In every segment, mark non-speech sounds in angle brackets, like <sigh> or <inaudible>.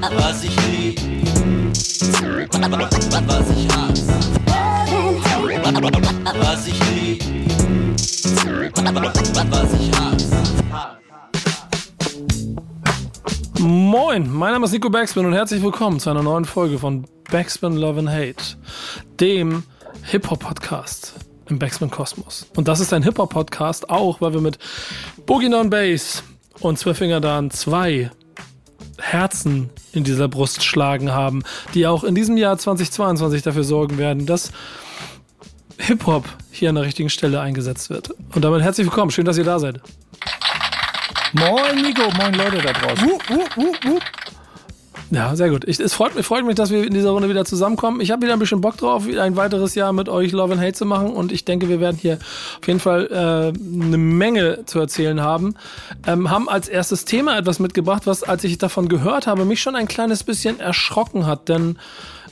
Was ich lieb, was ich hasse. Was ich lieb, was ich hasse. Moin, mein Name ist Nico Backspin und herzlich willkommen zu einer neuen Folge von Backspin Love and Hate, dem Hip-Hop-Podcast im Backspin Kosmos. Und das ist ein Hip-Hop-Podcast auch, weil wir mit Boogie Non Bass und Zwölffinger Dan zwei Herzen in dieser Brust schlagen haben, die auch in diesem Jahr 2022 dafür sorgen werden, dass Hip-Hop hier an der richtigen Stelle eingesetzt wird. Und damit herzlich willkommen, schön, dass ihr da seid. Moin Nico, moin Leute da draußen. Uh, uh, uh, ja, sehr gut. Ich, es freut mich, freut mich, dass wir in dieser Runde wieder zusammenkommen. Ich habe wieder ein bisschen Bock drauf, ein weiteres Jahr mit euch Love and Hate zu machen und ich denke, wir werden hier auf jeden Fall äh, eine Menge zu erzählen haben. Ähm, haben als erstes Thema etwas mitgebracht, was, als ich davon gehört habe, mich schon ein kleines bisschen erschrocken hat, denn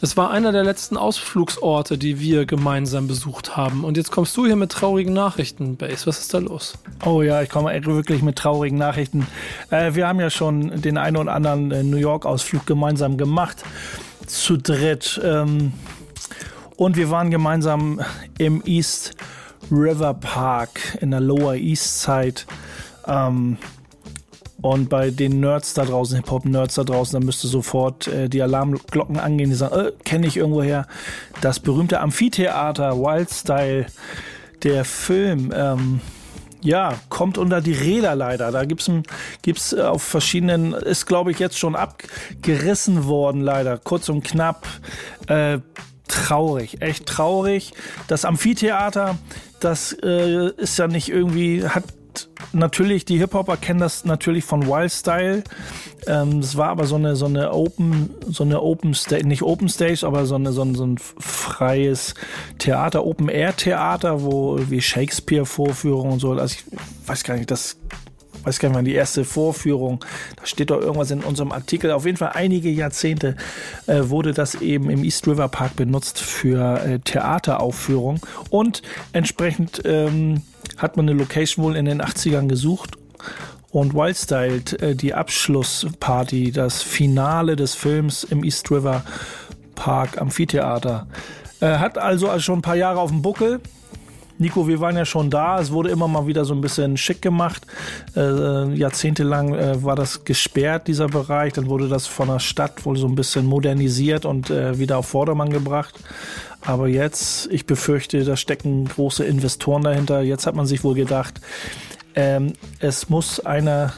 es war einer der letzten Ausflugsorte, die wir gemeinsam besucht haben. Und jetzt kommst du hier mit traurigen Nachrichten, Base. Was ist da los? Oh ja, ich komme wirklich mit traurigen Nachrichten. Äh, wir haben ja schon den einen oder anderen äh, New York-Ausflug gemeinsam gemacht. Zu dritt. Ähm, und wir waren gemeinsam im East River Park in der Lower East Side. Ähm, und bei den Nerds da draußen, Hip-Hop-Nerds da draußen, da müsste sofort äh, die Alarmglocken angehen, die sagen, äh, kenne ich irgendwoher. Das berühmte Amphitheater, Wildstyle, der Film, ähm, ja, kommt unter die Räder leider. Da gibt's gibt's äh, auf verschiedenen, ist glaube ich jetzt schon abgerissen worden leider, kurz und knapp. Äh, traurig, echt traurig. Das Amphitheater, das äh, ist ja nicht irgendwie, hat natürlich, die Hip-Hopper kennen das natürlich von Wildstyle. Ähm, das war aber so eine, so eine Open, so eine Open Stage, nicht Open Stage, aber so, eine, so, ein, so ein freies Theater, Open Air Theater, wo wie Shakespeare-Vorführungen und so. Also ich weiß gar nicht, das weiß gar nicht mehr, die erste Vorführung, da steht doch irgendwas in unserem Artikel. Auf jeden Fall einige Jahrzehnte äh, wurde das eben im East River Park benutzt für äh, Theateraufführung und entsprechend ähm, hat man eine Location wohl in den 80ern gesucht und Wildstyle, äh, die Abschlussparty, das Finale des Films im East River Park Amphitheater. Äh, hat also schon ein paar Jahre auf dem Buckel. Nico, wir waren ja schon da. Es wurde immer mal wieder so ein bisschen schick gemacht. Äh, jahrzehntelang äh, war das gesperrt, dieser Bereich. Dann wurde das von der Stadt wohl so ein bisschen modernisiert und äh, wieder auf Vordermann gebracht. Aber jetzt, ich befürchte, da stecken große Investoren dahinter. Jetzt hat man sich wohl gedacht, ähm, es muss eine,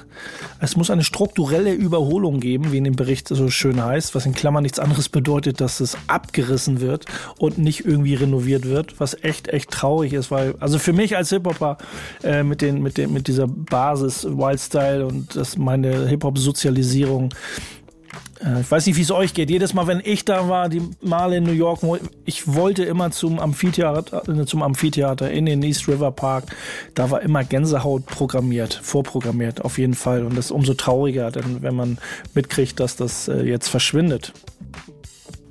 es muss eine strukturelle Überholung geben, wie in dem Bericht so schön heißt, was in Klammern nichts anderes bedeutet, dass es abgerissen wird und nicht irgendwie renoviert wird, was echt, echt traurig ist, weil, also für mich als Hip-Hopper äh, mit den, mit den, mit dieser Basis Wildstyle und das meine Hip-Hop-Sozialisierung ich weiß nicht, wie es euch geht. Jedes Mal, wenn ich da war, die Male in New York, ich wollte immer zum Amphitheater, äh, zum Amphitheater in den East River Park. Da war immer Gänsehaut programmiert, vorprogrammiert, auf jeden Fall. Und das ist umso trauriger, denn wenn man mitkriegt, dass das äh, jetzt verschwindet.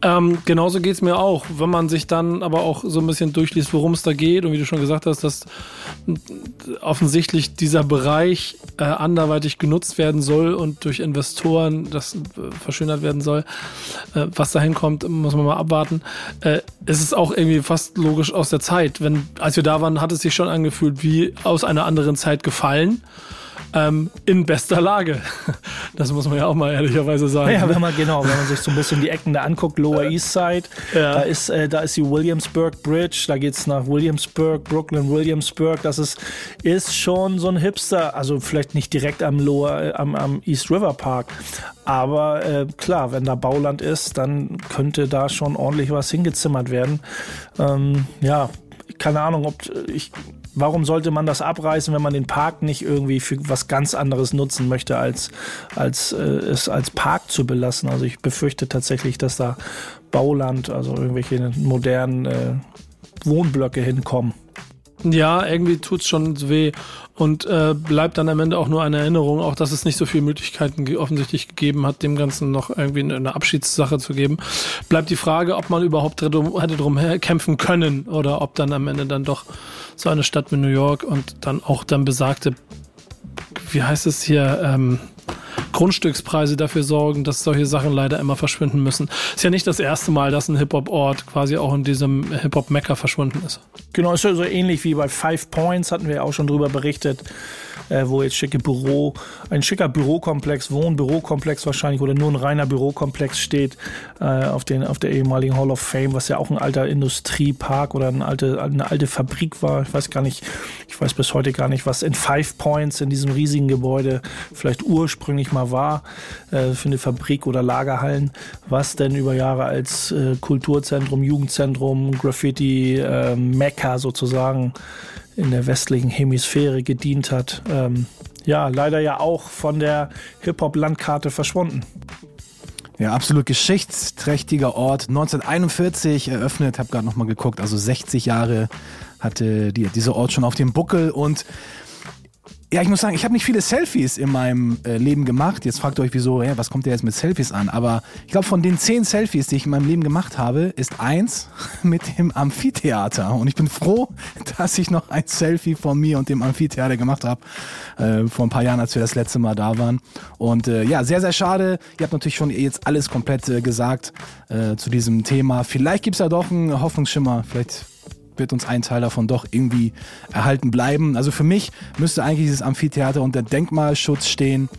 Ähm, genauso geht es mir auch, wenn man sich dann aber auch so ein bisschen durchliest, worum es da geht und wie du schon gesagt hast, dass offensichtlich dieser Bereich äh, anderweitig genutzt werden soll und durch Investoren das äh, verschönert werden soll. Äh, was da hinkommt, muss man mal abwarten. Äh, es ist auch irgendwie fast logisch aus der Zeit. Wenn, als wir da waren, hat es sich schon angefühlt wie aus einer anderen Zeit gefallen ähm, in bester Lage. <laughs> Das muss man ja auch mal ehrlicherweise sagen. Ja, wenn man genau, wenn man sich so ein bisschen die Ecken da anguckt, Lower East Side, ja. da ist äh, da ist die Williamsburg Bridge, da geht es nach Williamsburg, Brooklyn, Williamsburg. Das ist ist schon so ein Hipster, also vielleicht nicht direkt am Lower äh, am, am East River Park, aber äh, klar, wenn da Bauland ist, dann könnte da schon ordentlich was hingezimmert werden. Ähm, ja, keine Ahnung, ob ich warum sollte man das abreißen, wenn man den Park nicht irgendwie für was ganz anderes nutzen möchte, als, als äh, es als Park zu belassen? Also ich befürchte tatsächlich, dass da Bauland, also irgendwelche modernen äh, Wohnblöcke hinkommen. Ja, irgendwie tut es schon weh und äh, bleibt dann am Ende auch nur eine Erinnerung, auch dass es nicht so viele Möglichkeiten offensichtlich gegeben hat, dem Ganzen noch irgendwie eine Abschiedssache zu geben. Bleibt die Frage, ob man überhaupt hätte drum kämpfen können oder ob dann am Ende dann doch so eine Stadt wie New York und dann auch dann besagte, wie heißt es hier, ähm, Grundstückspreise dafür sorgen, dass solche Sachen leider immer verschwinden müssen. Ist ja nicht das erste Mal, dass ein Hip-Hop-Ort quasi auch in diesem Hip-Hop-Mecker verschwunden ist. Genau, ist ja so ähnlich wie bei Five Points, hatten wir ja auch schon drüber berichtet, äh, wo jetzt schicke Büro, ein schicker Bürokomplex, Wohnbürokomplex wahrscheinlich oder nur ein reiner Bürokomplex steht äh, auf, den, auf der ehemaligen Hall of Fame, was ja auch ein alter Industriepark oder eine alte, eine alte Fabrik war. Ich weiß gar nicht, ich weiß bis heute gar nicht, was in Five Points in diesem riesigen Gebäude vielleicht ursprünglich mal war äh, für eine Fabrik oder Lagerhallen, was denn über Jahre als äh, Kulturzentrum, Jugendzentrum, Graffiti, äh, Mecca sozusagen in der westlichen Hemisphäre gedient hat. Ähm, ja, leider ja auch von der Hip-Hop-Landkarte verschwunden. Ja, absolut geschichtsträchtiger Ort. 1941 eröffnet, habe gerade noch mal geguckt, also 60 Jahre hatte die, dieser Ort schon auf dem Buckel und ja, ich muss sagen, ich habe nicht viele Selfies in meinem äh, Leben gemacht. Jetzt fragt ihr euch, wieso, ja, was kommt der jetzt mit Selfies an? Aber ich glaube, von den zehn Selfies, die ich in meinem Leben gemacht habe, ist eins <laughs> mit dem Amphitheater. Und ich bin froh, dass ich noch ein Selfie von mir und dem Amphitheater gemacht habe. Äh, vor ein paar Jahren, als wir das letzte Mal da waren. Und äh, ja, sehr, sehr schade. Ihr habt natürlich schon jetzt alles komplett äh, gesagt äh, zu diesem Thema. Vielleicht gibt's ja doch einen Hoffnungsschimmer. Vielleicht wird uns ein Teil davon doch irgendwie erhalten bleiben. Also für mich müsste eigentlich dieses Amphitheater unter Denkmalschutz stehen.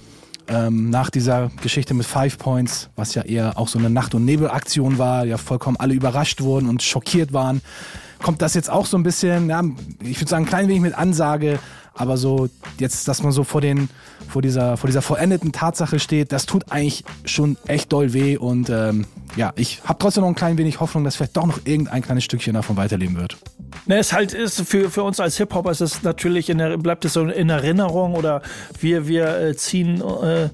Ähm, nach dieser Geschichte mit Five Points, was ja eher auch so eine Nacht- und Nebelaktion war, ja vollkommen alle überrascht wurden und schockiert waren, kommt das jetzt auch so ein bisschen, ja, ich würde sagen, ein klein wenig mit Ansage, aber so jetzt, dass man so vor den, vor dieser, vor dieser vollendeten Tatsache steht, das tut eigentlich schon echt doll weh und ähm, ja, ich habe trotzdem noch ein klein wenig Hoffnung, dass vielleicht doch noch irgendein kleines Stückchen davon weiterleben wird. Ne, es halt ist für, für uns als Hip-Hopper ist es natürlich in der, bleibt es so in Erinnerung oder wir, wir äh, ziehen äh,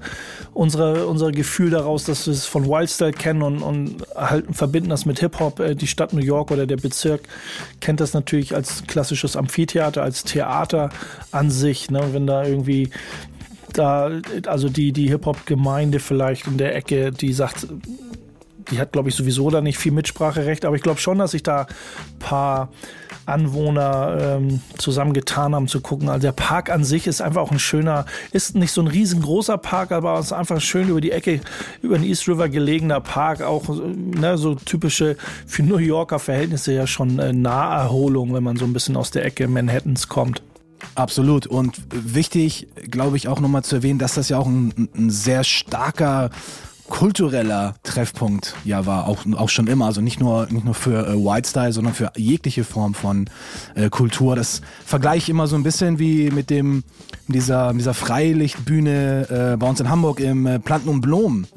unsere, unser Gefühl daraus, dass wir es von Wildstyle kennen und, und halt verbinden das mit Hip-Hop. Äh, die Stadt New York oder der Bezirk kennt das natürlich als klassisches Amphitheater, als Theater an sich. Ne? Wenn da irgendwie da, also die, die Hip-Hop-Gemeinde vielleicht in der Ecke, die sagt, die hat, glaube ich, sowieso da nicht viel Mitspracherecht, aber ich glaube schon, dass sich da ein paar Anwohner ähm, zusammengetan haben zu gucken. Also der Park an sich ist einfach auch ein schöner, ist nicht so ein riesengroßer Park, aber es ist einfach schön über die Ecke, über den East River gelegener Park, auch ne, so typische für New Yorker Verhältnisse ja schon äh, Naherholung, wenn man so ein bisschen aus der Ecke Manhattans kommt. Absolut. Und wichtig, glaube ich, auch nochmal zu erwähnen, dass das ja auch ein, ein sehr starker kultureller Treffpunkt ja war, auch, auch schon immer. Also nicht nur, nicht nur für äh, White Style, sondern für jegliche Form von äh, Kultur. Das vergleiche ich immer so ein bisschen wie mit dem, dieser, dieser Freilichtbühne äh, bei uns in Hamburg im äh, Planten und Blumen.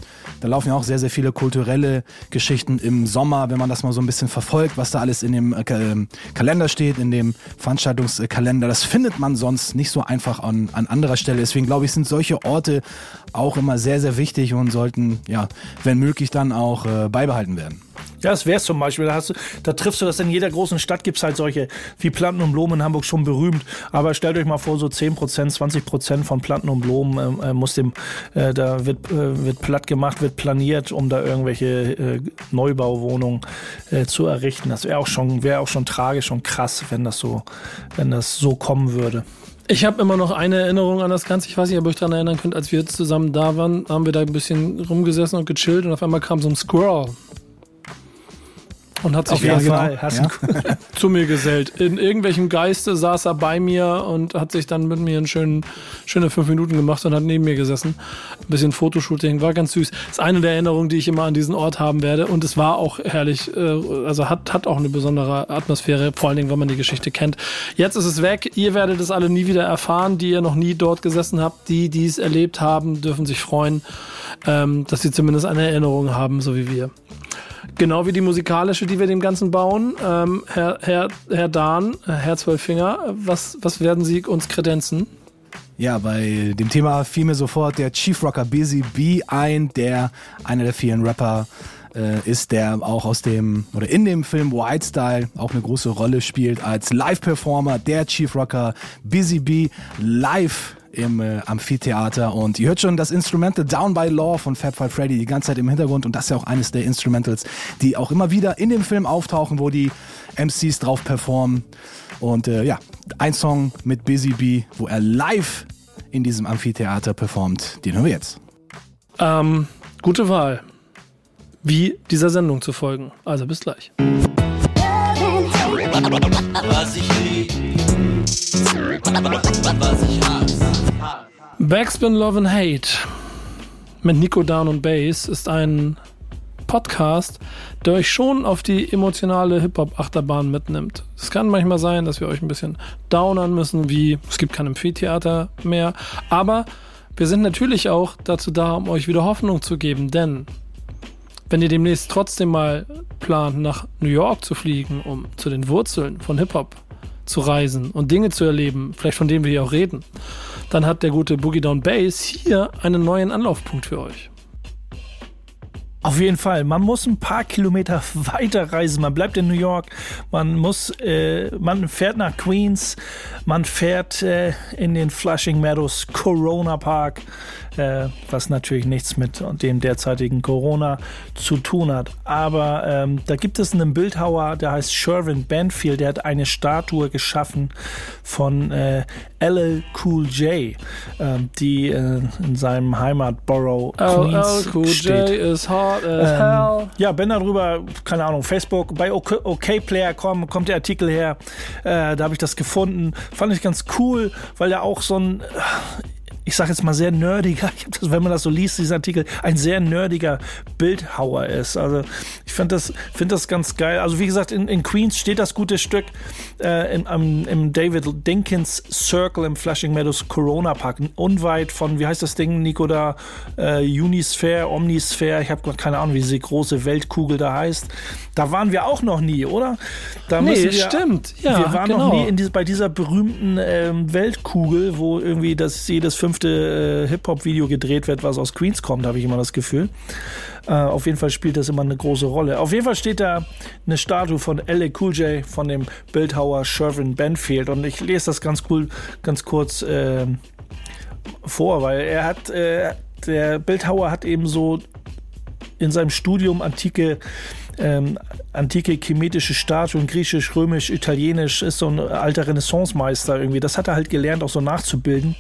Da laufen ja auch sehr, sehr viele kulturelle Geschichten im Sommer, wenn man das mal so ein bisschen verfolgt, was da alles in dem äh, ähm, Kalender steht, in dem Veranstaltungskalender. Das findet man sonst nicht so einfach an, an anderer Stelle. Deswegen glaube ich, sind solche Orte auch immer sehr, sehr wichtig und sollten, ja, wenn möglich, dann auch äh, beibehalten werden. Ja, das wäre zum Beispiel. Da, hast du, da triffst du das in jeder großen Stadt, gibt es halt solche, wie Planten und Blumen in Hamburg schon berühmt. Aber stellt euch mal vor, so 10% 20% von Planten und Blumen äh, muss dem, äh, da wird, äh, wird platt gemacht, wird planiert, um da irgendwelche äh, Neubauwohnungen äh, zu errichten. Das wäre auch schon, wäre auch schon tragisch und krass, wenn das so, wenn das so kommen würde. Ich habe immer noch eine Erinnerung an das Ganze. Ich weiß nicht, ob ihr euch daran erinnern könnt, als wir zusammen da waren, haben wir da ein bisschen rumgesessen und gechillt und auf einmal kam so ein Squirrel und hat sich Fall. Hast ja. <laughs> zu mir gesellt. In irgendwelchem Geiste saß er bei mir und hat sich dann mit mir einen schönen, schöne fünf Minuten gemacht und hat neben mir gesessen. Ein bisschen Fotoshooting, war ganz süß. Das ist eine der Erinnerungen, die ich immer an diesen Ort haben werde. Und es war auch herrlich, äh, also hat, hat auch eine besondere Atmosphäre, vor allen Dingen, wenn man die Geschichte kennt. Jetzt ist es weg. Ihr werdet es alle nie wieder erfahren, die ihr noch nie dort gesessen habt. Die, die es erlebt haben, dürfen sich freuen, ähm, dass sie zumindest eine Erinnerung haben, so wie wir. Genau wie die musikalische, die wir dem Ganzen bauen. Ähm, Herr, Herr, Herr Dahn, äh, Herr Zwölffinger, was, was werden Sie uns kredenzen? Ja, bei dem Thema fiel mir sofort der Chief Rocker Busy B ein, der einer der vielen Rapper äh, ist, der auch aus dem oder in dem Film White Style auch eine große Rolle spielt als Live-Performer, der Chief Rocker Busy B live im äh, Amphitheater und ihr hört schon das Instrumental Down by Law von Fab Five Freddy die ganze Zeit im Hintergrund und das ist ja auch eines der Instrumentals, die auch immer wieder in dem Film auftauchen, wo die MCs drauf performen und äh, ja, ein Song mit Busy Bee, wo er live in diesem Amphitheater performt, den hören wir jetzt. Ähm, gute Wahl. Wie dieser Sendung zu folgen. Also bis gleich. Was ich Backspin Love and Hate mit Nico Down und Bass ist ein Podcast, der euch schon auf die emotionale Hip-Hop-Achterbahn mitnimmt. Es kann manchmal sein, dass wir euch ein bisschen downern müssen, wie es gibt kein Amphitheater mehr, aber wir sind natürlich auch dazu da, um euch wieder Hoffnung zu geben, denn wenn ihr demnächst trotzdem mal plant, nach New York zu fliegen, um zu den Wurzeln von Hip-Hop zu reisen und Dinge zu erleben, vielleicht von denen wir hier auch reden, dann hat der gute Boogie Down Bass hier einen neuen Anlaufpunkt für euch. Auf jeden Fall. Man muss ein paar Kilometer <laughs> weiter reisen. Man bleibt in New York. Man muss, äh, man fährt nach Queens. Man fährt äh, in den Flushing Meadows Corona Park, äh, was natürlich nichts mit dem derzeitigen Corona zu tun hat. Aber ähm, da gibt es einen Bildhauer, der heißt Sherwin Banfield. Der hat eine Statue geschaffen von äh, LL Cool J, ähm, die äh, in seinem Heimatborough Queens LL Cool steht. J is hot as Ähm, hell. ja, bin darüber, keine Ahnung, Facebook, bei OK, OK Player kommt, kommt der Artikel her. Äh, da habe ich das gefunden. Fand ich ganz cool, weil er auch so ein, ich sage jetzt mal sehr nerdiger, <laughs> das, wenn man das so liest, dieser Artikel, ein sehr nerdiger Bildhauer ist. Also ich finde das, find das ganz geil. Also wie gesagt, in, in Queens steht das gute Stück äh, im, am, im David Dinkins Circle im Flushing Meadows Corona Park, unweit von, wie heißt das Ding, Nico, da äh, Unisphere, Omnisphere, ich habe keine Ahnung, wie diese große Weltkugel da heißt. Da waren wir auch noch nie, oder? Da Nee, wir, stimmt. Ja, wir waren genau. noch nie in diese, bei dieser berühmten ähm, Weltkugel, wo irgendwie das jedes fünfte äh, Hip-Hop-Video gedreht wird, was aus Queens kommt, habe ich immer das Gefühl. Äh, auf jeden Fall spielt das immer eine große Rolle. Auf jeden Fall steht da eine Statue von L.A. Cool J, von dem Bildhauer Sherwin Banfield. Und ich lese das ganz cool, ganz kurz ähm, vor, weil er hat, äh, der Bildhauer hat eben so in seinem Studium antike ähm, antike chemetische Statuen, griechisch, römisch, italienisch, ist so ein alter Renaissance-Meister irgendwie. Das hat er halt gelernt, auch so nachzubilden.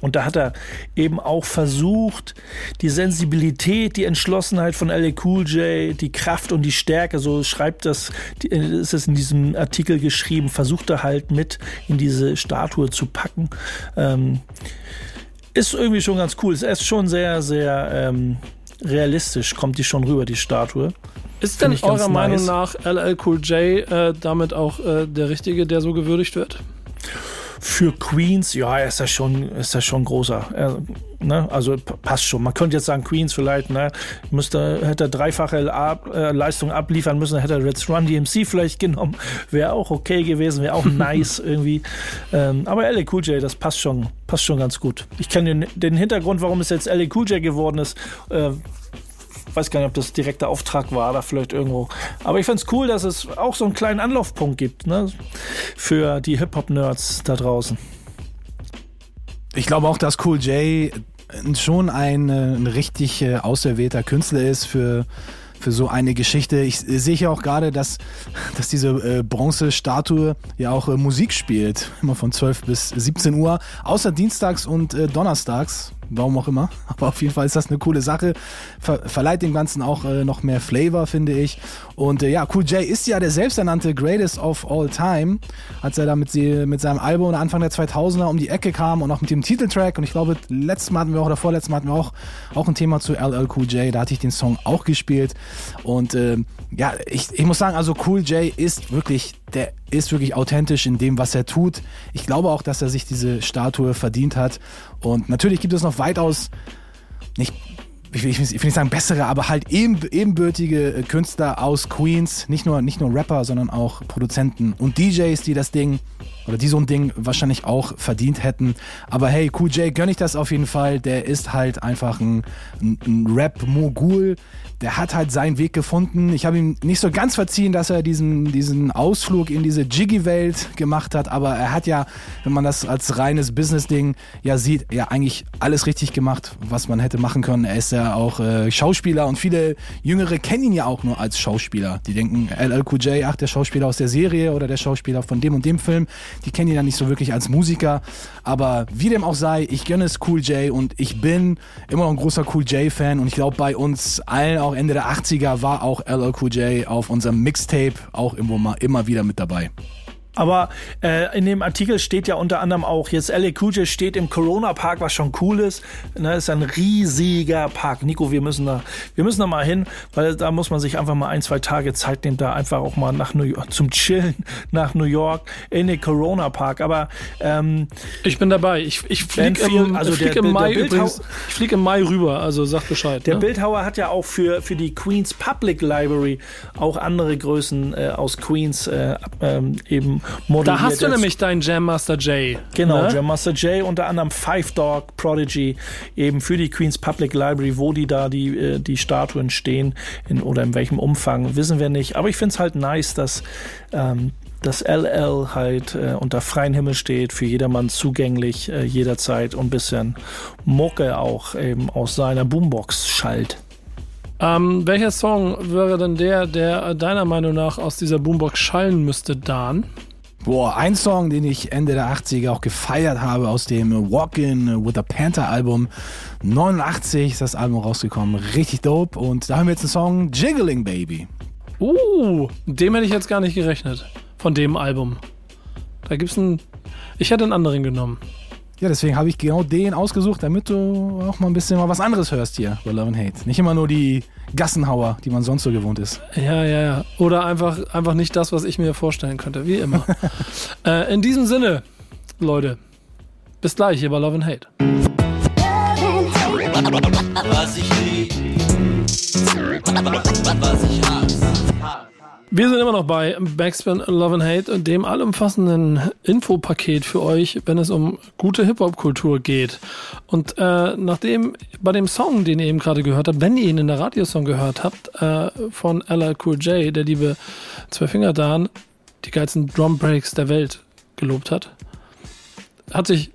Und da hat er eben auch versucht, die Sensibilität, die Entschlossenheit von L.A. Cool J, die Kraft und die Stärke, so schreibt das, ist es in diesem Artikel geschrieben, versucht er halt mit in diese Statue zu packen. Ähm, ist irgendwie schon ganz cool. Es ist schon sehr, sehr ähm, realistisch, kommt die schon rüber, die Statue. Ist denn Find ganz eurer Meinung nice. nach LL Cool J äh, damit auch äh, der Richtige, der so gewürdigt wird? Für Queens, ja, ist das schon, ist das schon großer. Er, ne? Also passt schon. Man könnte jetzt sagen, Queens vielleicht, ne? Müsste, hätte er dreifache ab, äh, Leistung abliefern müssen, hätte er jetzt Run DMC vielleicht genommen. Wäre auch okay gewesen, wäre auch <laughs> nice irgendwie. Ähm, aber LA Cool J, das passt schon, passt schon ganz gut. Ich kenne den, den Hintergrund, warum es jetzt LA Cool J geworden ist. Äh, weiß gar nicht, ob das direkter Auftrag war oder vielleicht irgendwo. Aber ich find's cool, dass es auch so einen kleinen Anlaufpunkt gibt, ne? Für die Hip-Hop-Nerds da draußen. Ich glaube auch, dass Cool J schon ein, äh, ein richtig äh, auserwählter Künstler ist für, für so eine Geschichte. Ich äh, sehe ja auch gerade, dass, <laughs> dass diese äh, Bronzestatue ja auch äh, Musik spielt. Immer von 12 bis 17 Uhr. Außer dienstags und äh, donnerstags. Warum auch immer. <laughs> Aber auf jeden Fall ist das eine coole Sache. Ver verleiht dem Ganzen auch äh, noch mehr Flavor, finde ich. Und äh, ja, Cool J ist ja der selbsternannte Greatest of All Time. Als er da mit, sie, mit seinem Album Anfang der 2000er um die Ecke kam und auch mit dem Titeltrack. Und ich glaube, letztes Mal hatten wir auch, oder vorletztes Mal hatten wir auch, auch ein Thema zu LL Cool J. Da hatte ich den Song auch gespielt. Und ähm, ja, ich, ich muss sagen, also Cool J ist wirklich, der ist wirklich authentisch in dem, was er tut. Ich glaube auch, dass er sich diese Statue verdient hat. Und natürlich gibt es noch weitaus nicht, ich will, ich will nicht sagen bessere, aber halt eben, ebenbürtige äh, Künstler aus Queens, nicht nur, nicht nur Rapper, sondern auch Produzenten und DJs, die das Ding oder die so ein Ding wahrscheinlich auch verdient hätten. Aber hey, Cool J gönn ich das auf jeden Fall. Der ist halt einfach ein, ein, Rap-Mogul. Der hat halt seinen Weg gefunden. Ich habe ihm nicht so ganz verziehen, dass er diesen, diesen Ausflug in diese Jiggy-Welt gemacht hat, aber er hat ja, wenn man das als reines Business-Ding ja sieht, ja eigentlich alles richtig gemacht, was man hätte machen können. Er ist ja auch äh, Schauspieler und viele Jüngere kennen ihn ja auch nur als Schauspieler. Die denken, LL Cool J, ach, der Schauspieler aus der Serie oder der Schauspieler von dem und dem Film. Die kennen ihn dann nicht so wirklich als Musiker. Aber wie dem auch sei, ich gönne es Cool J und ich bin immer noch ein großer Cool J-Fan. Und ich glaube, bei uns allen, auch Ende der 80er, war auch LL Cool J auf unserem Mixtape auch immer, immer wieder mit dabei. Aber äh, in dem Artikel steht ja unter anderem auch, jetzt LA Cool steht im Corona Park, was schon cool ist. Ne, ist ein riesiger Park. Nico, wir müssen da, wir müssen da mal hin, weil da muss man sich einfach mal ein, zwei Tage Zeit nehmen, da einfach auch mal nach New York, zum Chillen <laughs> nach New York in den Corona Park. Aber ähm, ich bin dabei. Ich, ich fliege im, also flieg der, im Mai übrigens, ich fliege im Mai rüber, also sag Bescheid. Der ne? Bildhauer hat ja auch für, für die Queens Public Library auch andere Größen äh, aus Queens äh, ähm, eben da hast du nämlich deinen Jam Master J. Genau, ne? Jam Master J, unter anderem Five Dog Prodigy, eben für die Queen's Public Library, wo die da die, äh, die Statuen stehen in, oder in welchem Umfang, wissen wir nicht. Aber ich finde es halt nice, dass ähm, das LL halt äh, unter freiem Himmel steht, für jedermann zugänglich, äh, jederzeit und ein bisschen Mucke auch eben aus seiner Boombox schallt. Ähm, welcher Song wäre denn der, der deiner Meinung nach aus dieser Boombox schallen müsste, Dan? Boah, ein Song, den ich Ende der 80er auch gefeiert habe aus dem Walk-In with a Panther Album. 89 ist das Album rausgekommen. Richtig dope. Und da haben wir jetzt einen Song Jiggling Baby. Uh, dem hätte ich jetzt gar nicht gerechnet. Von dem Album. Da gibt's einen. Ich hätte einen anderen genommen. Ja, deswegen habe ich genau den ausgesucht, damit du auch mal ein bisschen mal was anderes hörst hier bei Love and Hate. Nicht immer nur die Gassenhauer, die man sonst so gewohnt ist. Ja, ja, ja. Oder einfach, einfach nicht das, was ich mir vorstellen könnte, wie immer. <laughs> äh, in diesem Sinne, Leute, bis gleich hier bei Love and Hate. Was ich lieb, was ich hasse. Wir sind immer noch bei Backspin Love and Hate, dem allumfassenden Infopaket für euch, wenn es um gute Hip-Hop-Kultur geht. Und äh, nachdem bei dem Song, den ihr eben gerade gehört habt, wenn ihr ihn in der Radiosong gehört habt, äh, von LL Cool J, der liebe Zwei Dan, die geilsten Drum Breaks der Welt gelobt hat, hat sich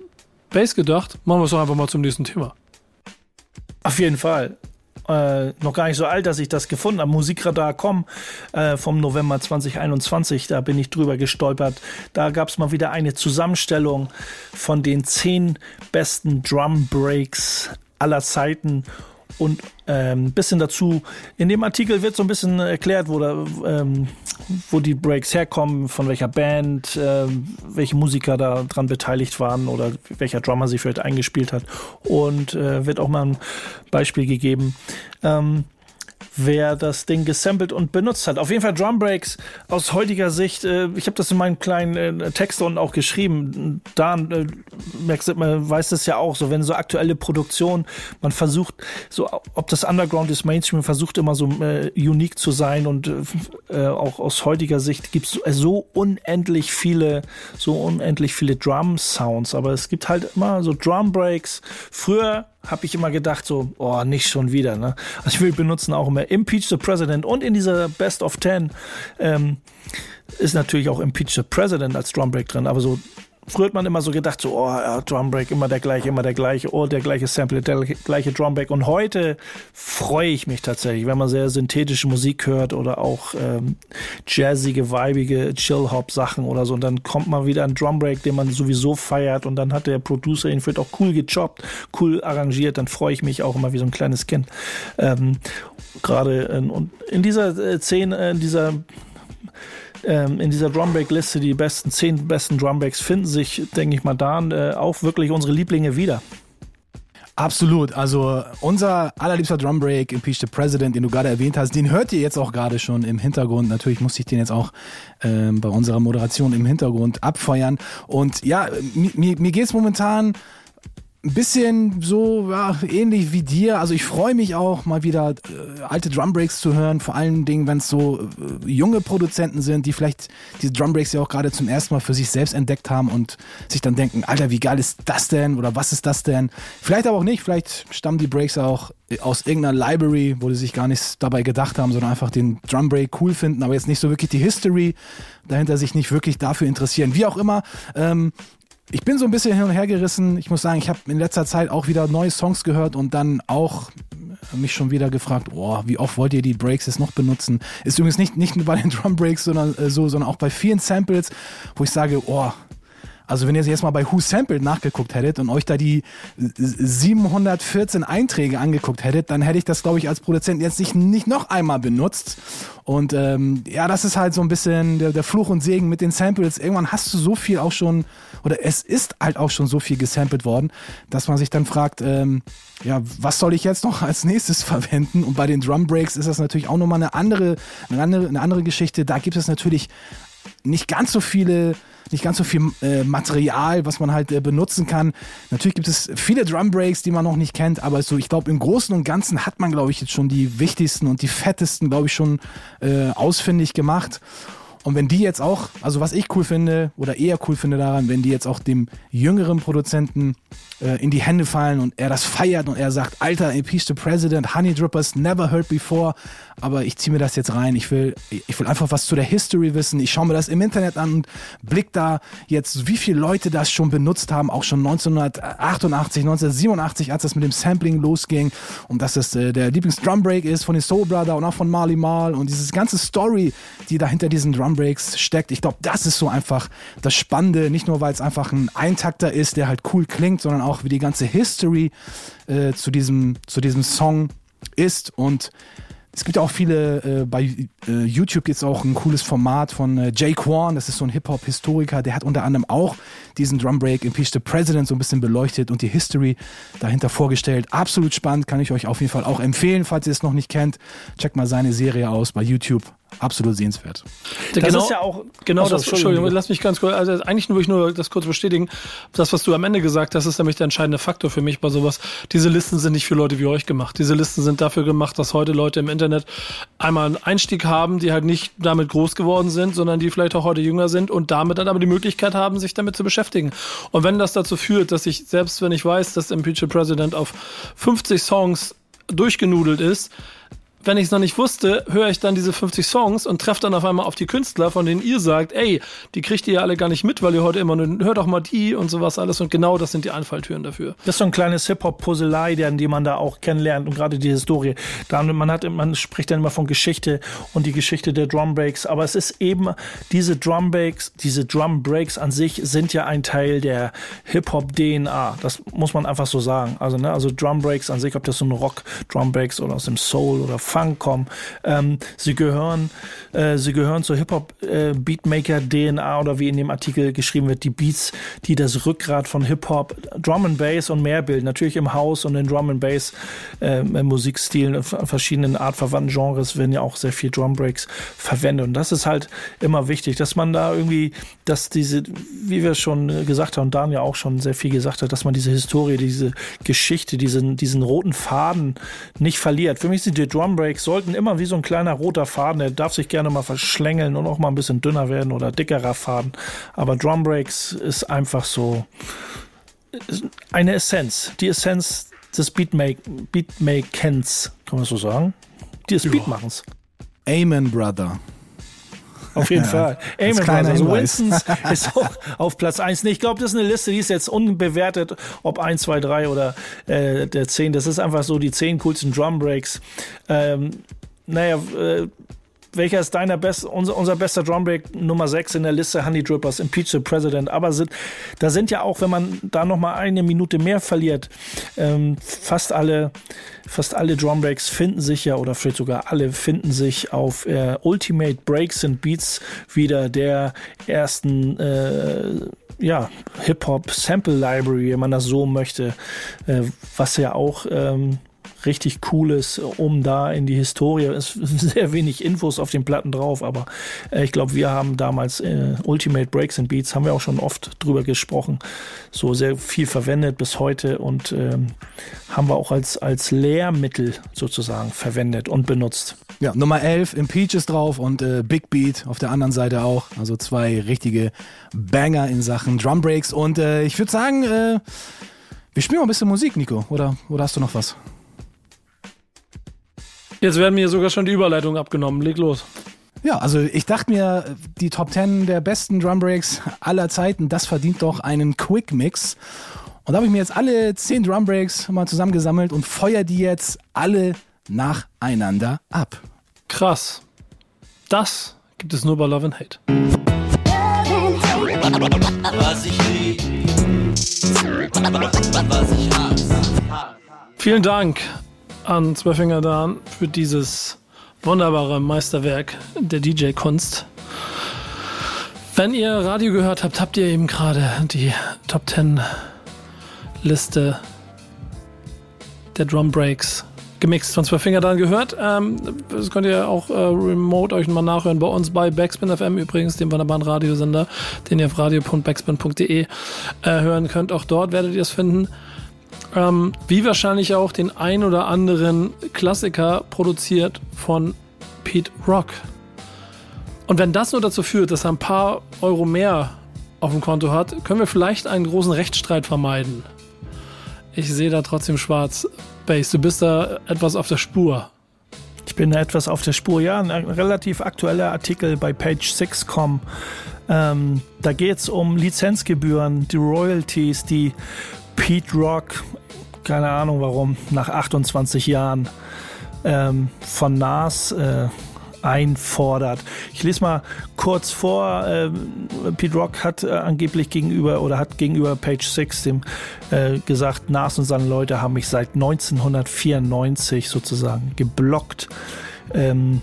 Bass gedacht, machen wir es doch einfach mal zum nächsten Thema. Auf jeden Fall äh, noch gar nicht so alt, dass ich das gefunden habe. Musikradar.com äh, vom November 2021, da bin ich drüber gestolpert. Da gab es mal wieder eine Zusammenstellung von den zehn besten Drum Breaks aller Zeiten und ein ähm, bisschen dazu. In dem Artikel wird so ein bisschen erklärt, wo, da, ähm, wo die Breaks herkommen, von welcher Band, ähm, welche Musiker da dran beteiligt waren oder welcher Drummer sie vielleicht eingespielt hat. Und äh, wird auch mal ein Beispiel gegeben. Ähm, wer das Ding gesampelt und benutzt hat. Auf jeden Fall Drum Breaks aus heutiger Sicht. Äh, ich habe das in meinem kleinen äh, Text unten auch geschrieben. Da äh, merkst man weiß das ja auch so, wenn so aktuelle Produktion, man versucht, so ob das Underground ist, Mainstream, versucht immer so äh, unique zu sein und äh, auch aus heutiger Sicht gibt es so unendlich viele, so unendlich viele Drum Sounds. Aber es gibt halt immer so Drum Breaks. Früher habe ich immer gedacht, so, oh, nicht schon wieder. Ne? Also wir benutzen auch immer Impeach the President und in dieser Best of Ten ähm, ist natürlich auch Impeach the President als Drumbreak drin, aber so Früher hat man immer so gedacht, so, oh, ja, Drumbreak, immer der gleiche, immer der gleiche, oh, der gleiche Sample, der gleiche Drumbreak. Und heute freue ich mich tatsächlich, wenn man sehr synthetische Musik hört oder auch ähm, jazzige, weibige Chill-Hop-Sachen oder so. Und dann kommt mal wieder ein Drumbreak, den man sowieso feiert und dann hat der Producer ihn vielleicht auch cool gechoppt, cool arrangiert. Dann freue ich mich auch immer wie so ein kleines Kind. Ähm, Gerade in, in dieser äh, Szene, in dieser ähm, in dieser Drumbreak-Liste, die besten zehn besten Drumbreaks finden sich, denke ich mal, da äh, auch wirklich unsere Lieblinge wieder. Absolut. Also unser allerliebster Drumbreak, Impeach the President, den du gerade erwähnt hast, den hört ihr jetzt auch gerade schon im Hintergrund. Natürlich musste ich den jetzt auch ähm, bei unserer Moderation im Hintergrund abfeuern. Und ja, mir, mir geht es momentan ein bisschen so ja, ähnlich wie dir. Also ich freue mich auch mal wieder äh, alte Drumbreaks zu hören, vor allen Dingen, wenn es so äh, junge Produzenten sind, die vielleicht diese Drumbreaks ja auch gerade zum ersten Mal für sich selbst entdeckt haben und sich dann denken, Alter, wie geil ist das denn oder was ist das denn? Vielleicht aber auch nicht, vielleicht stammen die Breaks auch aus irgendeiner Library, wo sie sich gar nichts dabei gedacht haben, sondern einfach den Drumbreak cool finden, aber jetzt nicht so wirklich die History dahinter sich nicht wirklich dafür interessieren. Wie auch immer, ähm, ich bin so ein bisschen hin und her gerissen. Ich muss sagen, ich habe in letzter Zeit auch wieder neue Songs gehört und dann auch mich schon wieder gefragt, oh, wie oft wollt ihr die Breaks jetzt noch benutzen? Ist übrigens nicht, nicht nur bei den <laughs> Drum Breaks, sondern äh, so, sondern auch bei vielen Samples, wo ich sage, oh, Also wenn ihr jetzt mal bei Who Sampled nachgeguckt hättet und euch da die 714 Einträge angeguckt hättet, dann hätte ich das, glaube ich, als Produzent jetzt nicht, nicht noch einmal benutzt. Und ähm, ja, das ist halt so ein bisschen der, der Fluch und Segen mit den Samples. Irgendwann hast du so viel auch schon, oder es ist halt auch schon so viel gesampelt worden, dass man sich dann fragt, ähm, ja, was soll ich jetzt noch als nächstes <laughs> verwenden? Und bei den Drum Breaks ist das natürlich auch nochmal eine andere, eine andere, eine andere Geschichte. Da gibt es natürlich nicht ganz so viele nicht ganz so viel äh, Material, was man halt äh, benutzen kann. Natürlich gibt es viele Drum Breaks, die man noch nicht kennt, aber so, ich glaube, im Großen und Ganzen hat man, glaube ich, jetzt schon die wichtigsten und die fettesten, glaube ich, schon äh, ausfindig gemacht. Und wenn die jetzt auch, also was ich cool finde oder eher cool finde daran, wenn die jetzt auch dem jüngeren Produzenten äh, in die Hände fallen und er das feiert und er sagt, Alter, Impeach the President, Honey Drippers, never heard before, aber ich ziehe mir das jetzt rein. Ich will, ich will einfach was zu der History wissen. Ich schaue mir das im Internet an und blick da jetzt, wie viele Leute das schon benutzt haben, auch schon 1988, 1987, als das mit dem Sampling losging und dass das äh, der Lieblings-Drumbreak ist von den Soul Brother und auch von Marley Marl und diese ganze Story, die da hinter diesen Drumbreaks steckt. Ich glaube, das ist so einfach das Spannende, nicht nur, weil es einfach ein Eintakter ist, der halt cool klingt, sondern auch wie die ganze History äh, zu, diesem, zu diesem Song ist und es gibt ja auch viele, äh, bei äh, YouTube gibt es auch ein cooles Format von äh, Jay Quan, das ist so ein Hip-Hop-Historiker, der hat unter anderem auch diesen Drum Break Impeach the President so ein bisschen beleuchtet und die History dahinter vorgestellt. Absolut spannend, kann ich euch auf jeden Fall auch empfehlen, falls ihr es noch nicht kennt. Checkt mal seine Serie aus bei YouTube absolut sehenswert. Das genau, ist ja auch genau Achso, das. Entschuldigung, lass mich ganz kurz. Also eigentlich nur ich nur das kurz bestätigen. Das, was du am Ende gesagt hast, ist nämlich der entscheidende Faktor für mich bei sowas. Diese Listen sind nicht für Leute wie euch gemacht. Diese Listen sind dafür gemacht, dass heute Leute im Internet einmal einen Einstieg haben, die halt nicht damit groß geworden sind, sondern die vielleicht auch heute jünger sind und damit dann aber die Möglichkeit haben, sich damit zu beschäftigen. Und wenn das dazu führt, dass ich selbst wenn ich weiß, dass Impeach President auf 50 Songs durchgenudelt ist, wenn ich es noch nicht wusste, höre ich dann diese 50 Songs und treffe dann auf einmal auf die Künstler, von denen ihr sagt, ey, die kriegt ihr ja alle gar nicht mit, weil ihr heute immer nur, hört doch mal die und sowas alles. Und genau das sind die Einfalltüren dafür. Das ist so ein kleines Hip-Hop-Puzzlei, die man da auch kennenlernt und gerade die Historie. Man hat, man spricht dann immer von Geschichte und die Geschichte der Drum Breaks. Aber es ist eben diese Drum Breaks, diese Drum Breaks an sich sind ja ein Teil der Hip-Hop-DNA. Das muss man einfach so sagen. Also, ne, also Drum Breaks an sich, ob das so ein Rock Drum Breaks oder aus dem Soul oder Funk kommen. Ähm, sie gehören, äh, sie gehören zur Hip-Hop äh, oder wie in dem Artikel geschrieben wird, die Beats, die das Rückgrat von Hip-Hop, Drum and Bass und mehr bilden. Natürlich im Haus und in Drum and Bass äh, Musikstilen, verschiedenen artverwandten Genres werden ja auch sehr viel Drum Breaks verwendet. Und das ist halt immer wichtig, dass man da irgendwie, dass diese, wie wir schon gesagt haben, Dan ja auch schon sehr viel gesagt hat, dass man diese Historie, diese Geschichte, diesen, diesen roten Faden nicht verliert. Für mich sind die Drum Breaks sollten immer wie so ein kleiner roter Faden, der darf sich gerne mal verschlängeln und auch mal ein bisschen dünner werden oder dickerer Faden. Aber Drum Breaks ist einfach so eine Essenz. Die Essenz des Beatmake Beatmakens, kann man so sagen? Die Beatmachens. Amen, Brother. Auf jeden Fall. Amen, Brother. Also Winston's <laughs> ist auch auf Platz 1. Nee, ich glaube, das ist eine Liste, die ist jetzt unbewertet, ob 1, 2, 3 oder äh, der 10. Das ist einfach so die 10 coolsten Drum Breaks. Ähm, naja, äh, welcher ist deiner best, unser, unser bester Drumbreak Nummer 6 in der Liste Honey Drippers, Impeach the President. Aber sind, da sind ja auch, wenn man da noch mal eine Minute mehr verliert, ähm, fast alle, fast alle Drumbreaks finden sich ja, oder vielleicht sogar alle finden sich auf äh, Ultimate Breaks and Beats wieder der ersten äh, ja, Hip-Hop Sample Library, wenn man das so möchte, äh, was ja auch ähm, richtig Cooles, um da in die Historie. Es <laughs> sind sehr wenig Infos auf den Platten drauf, aber äh, ich glaube, wir haben damals äh, Ultimate Breaks and Beats, haben wir auch schon oft drüber gesprochen, so sehr viel verwendet bis heute und ähm, haben wir auch als, als Lehrmittel sozusagen verwendet und benutzt. Ja, Nummer 11, Impeach ist drauf und äh, Big Beat auf der anderen Seite auch. Also zwei richtige Banger in Sachen Drum Breaks. Und äh, ich würde sagen, äh, wir spielen mal ein bisschen Musik, Nico. Oder, oder hast du noch was? Jetzt werden mir sogar schon die Überleitung abgenommen. Leg los. Ja, also ich dachte mir, die Top 10 der besten Drum Breaks aller Zeiten, das verdient doch einen Quick Mix. Und da habe ich mir jetzt alle 10 Drum Breaks mal zusammengesammelt und feuer die jetzt alle nacheinander ab. Krass. Das gibt es nur bei Love and Hate. Was ich lieb, was ich hasse. Vielen Dank an Zwölfinger Dan für dieses wunderbare Meisterwerk der DJ-Kunst. Wenn ihr Radio gehört habt, habt ihr eben gerade die Top 10 Liste der Drum Breaks gemixt von Zwölfinger Dan gehört. Ähm, das könnt ihr auch äh, remote euch mal nachhören bei uns bei Backspin FM übrigens, dem wunderbaren Radiosender, den ihr auf radio.backspin.de äh, hören könnt. Auch dort werdet ihr es finden. Ähm, wie wahrscheinlich auch den ein oder anderen Klassiker produziert von Pete Rock. Und wenn das nur dazu führt, dass er ein paar Euro mehr auf dem Konto hat, können wir vielleicht einen großen Rechtsstreit vermeiden. Ich sehe da trotzdem schwarz. Base, du bist da etwas auf der Spur. Ich bin da etwas auf der Spur. Ja, ein relativ aktueller Artikel bei Page 6.com. Ähm, da geht es um Lizenzgebühren, die Royalties, die Pete Rock, keine Ahnung warum, nach 28 Jahren ähm, von Nas äh, einfordert. Ich lese mal kurz vor. Äh, Pete Rock hat äh, angeblich gegenüber oder hat gegenüber Page 6 dem äh, gesagt, Nas und seine Leute haben mich seit 1994 sozusagen geblockt. Ähm,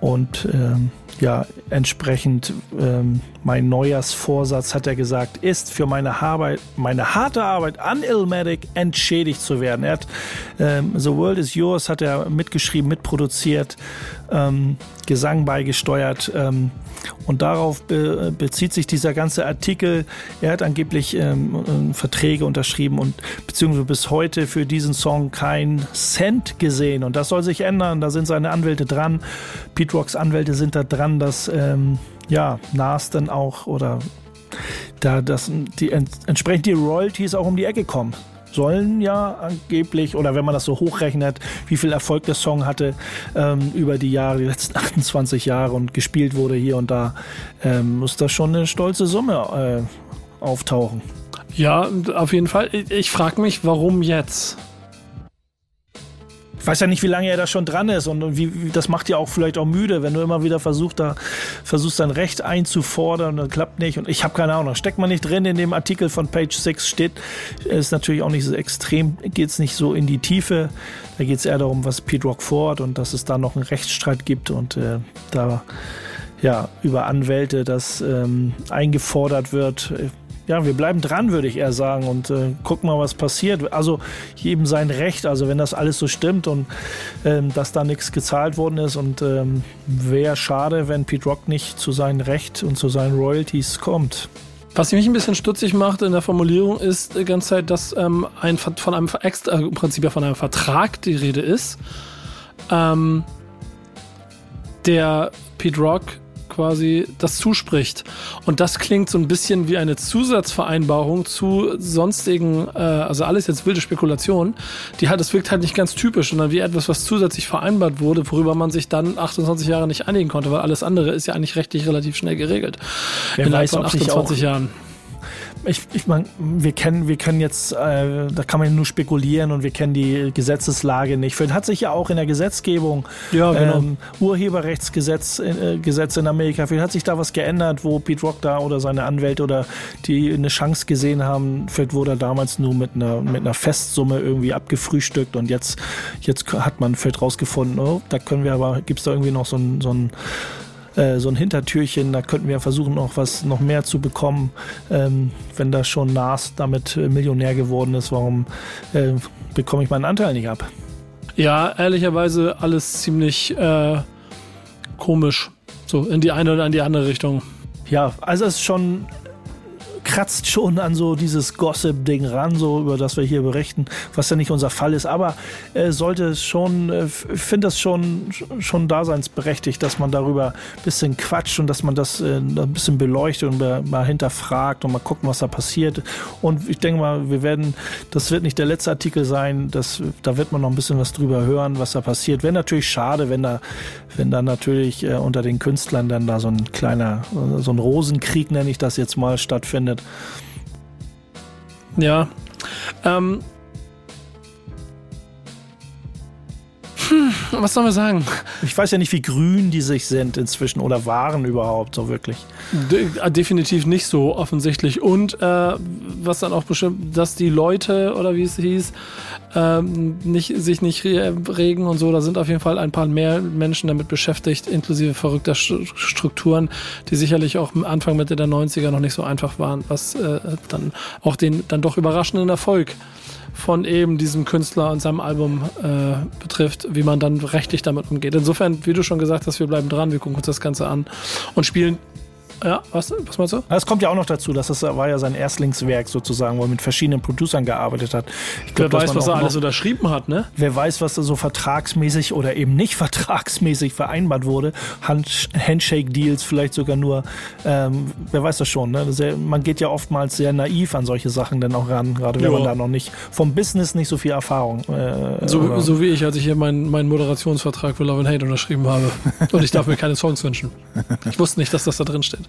und ähm, ja, entsprechend ähm, mein Neujahrsvorsatz, hat er gesagt, ist für meine, Arbeit, meine harte Arbeit an Illmatic entschädigt zu werden. Er hat ähm, The World is Yours hat er mitgeschrieben, mitproduziert, ähm, Gesang beigesteuert. Ähm, und darauf be bezieht sich dieser ganze Artikel. Er hat angeblich ähm, Verträge unterschrieben und beziehungsweise bis heute für diesen Song kein Cent gesehen. Und das soll sich ändern. Da sind seine Anwälte dran. Pete Rocks Anwälte sind da dran, dass ähm, ja, Nas dann auch oder da das, die, entsprechend die Royalties auch um die Ecke kommen sollen ja angeblich, oder wenn man das so hochrechnet, wie viel Erfolg der Song hatte ähm, über die Jahre, die letzten <laughs> 28 Jahre und gespielt wurde hier und da, ähm, muss da schon eine stolze Summe äh, auftauchen. Ja, auf jeden Fall. Ich frage mich, warum jetzt? Ich weiß ja nicht, wie lange er da schon dran ist und wie, wie, das macht ja auch vielleicht auch müde, wenn du immer wieder versuchst, da versuchst dein Recht einzufordern und das klappt nicht. Und ich habe keine Ahnung, steckt man nicht drin in dem Artikel von Page 6 steht, ist natürlich auch nicht so extrem, geht es nicht so in die Tiefe. Da geht es eher darum, was Pete Rock fordert und dass es da noch einen Rechtsstreit gibt und äh, da ja über Anwälte das ähm, eingefordert wird ja, wir bleiben dran, würde ich eher sagen, und äh, gucken mal, was passiert. Also jedem sein Recht, also wenn das alles so stimmt und ähm, dass da nichts gezahlt worden ist und ähm, wäre schade, wenn Pete Rock nicht zu seinem Recht und zu seinen Royalties kommt. Was mich ein bisschen stutzig macht in der Formulierung ist die ganze Zeit, dass ähm, ein, von einem extra, äh, im Prinzip ja von einem Vertrag die Rede ist, ähm, der Pete Rock quasi das zuspricht. Und das klingt so ein bisschen wie eine Zusatzvereinbarung zu sonstigen, äh, also alles jetzt wilde Spekulation, die halt, das wirkt halt nicht ganz typisch, sondern wie etwas, was zusätzlich vereinbart wurde, worüber man sich dann 28 Jahre nicht einigen konnte, weil alles andere ist ja eigentlich rechtlich relativ schnell geregelt. Wer Innerhalb weiß, von 28 Jahren ich, ich meine, wir kennen, wir können jetzt, äh, da kann man nur spekulieren und wir kennen die Gesetzeslage nicht. Vielleicht hat sich ja auch in der Gesetzgebung ja, genau. ähm, Urheberrechtsgesetz äh, Gesetz in Amerika, vielleicht hat sich da was geändert, wo Pete Rock da oder seine Anwälte oder die eine Chance gesehen haben. Vielleicht wurde er damals nur mit einer, mit einer Festsumme irgendwie abgefrühstückt und jetzt, jetzt hat man vielleicht rausgefunden, oh, da können wir aber, gibt es da irgendwie noch so ein, so ein äh, so ein Hintertürchen, da könnten wir versuchen, noch was noch mehr zu bekommen. Ähm, wenn da schon Nas damit äh, Millionär geworden ist, warum äh, bekomme ich meinen Anteil nicht ab? Ja, ehrlicherweise alles ziemlich äh, komisch. So in die eine oder in die andere Richtung. Ja, also es ist schon kratzt schon an so dieses Gossip-Ding ran, so über das wir hier berichten, was ja nicht unser Fall ist. Aber äh, sollte es schon, äh, finde das schon, schon daseinsberechtigt, dass man darüber ein bisschen quatscht und dass man das äh, ein bisschen beleuchtet und mal hinterfragt und mal gucken, was da passiert. Und ich denke mal, wir werden, das wird nicht der letzte Artikel sein, das, da wird man noch ein bisschen was drüber hören, was da passiert. Wäre natürlich schade, wenn da, wenn da natürlich äh, unter den Künstlern dann da so ein kleiner, so ein Rosenkrieg, nenne ich das jetzt mal, stattfindet Ja. Ähm. Was sollen wir sagen? Ich weiß ja nicht, wie grün die sich sind inzwischen oder waren überhaupt so wirklich. De äh, definitiv nicht so offensichtlich. Und äh, was dann auch bestimmt, dass die Leute oder wie es hieß, ähm, nicht, sich nicht regen und so, da sind auf jeden Fall ein paar mehr Menschen damit beschäftigt, inklusive verrückter Strukturen, die sicherlich auch Anfang Mitte der 90er noch nicht so einfach waren, was äh, dann auch den dann doch überraschenden Erfolg von eben diesem Künstler und seinem Album äh, betrifft, wie man dann rechtlich damit umgeht. Insofern, wie du schon gesagt hast, wir bleiben dran, wir gucken uns das Ganze an und spielen ja, was, was meinst du? Es kommt ja auch noch dazu, dass das war ja sein Erstlingswerk sozusagen, wo er mit verschiedenen Producern gearbeitet hat. Ich glaub, wer weiß, was er alles unterschrieben hat, ne? Wer weiß, was da so vertragsmäßig oder eben nicht <laughs> vertragsmäßig vereinbart wurde. Hand Handshake-Deals vielleicht sogar nur. Ähm, wer weiß das schon, ne? Sehr, man geht ja oftmals sehr naiv an solche Sachen dann auch ran, gerade wenn man da noch nicht vom Business nicht so viel Erfahrung. Äh, so, so, wie ich, als ich hier meinen, meinen Moderationsvertrag für Love and Hate unterschrieben habe. <laughs> Und ich darf mir keine Songs wünschen. Ich wusste nicht, dass das da drin steht.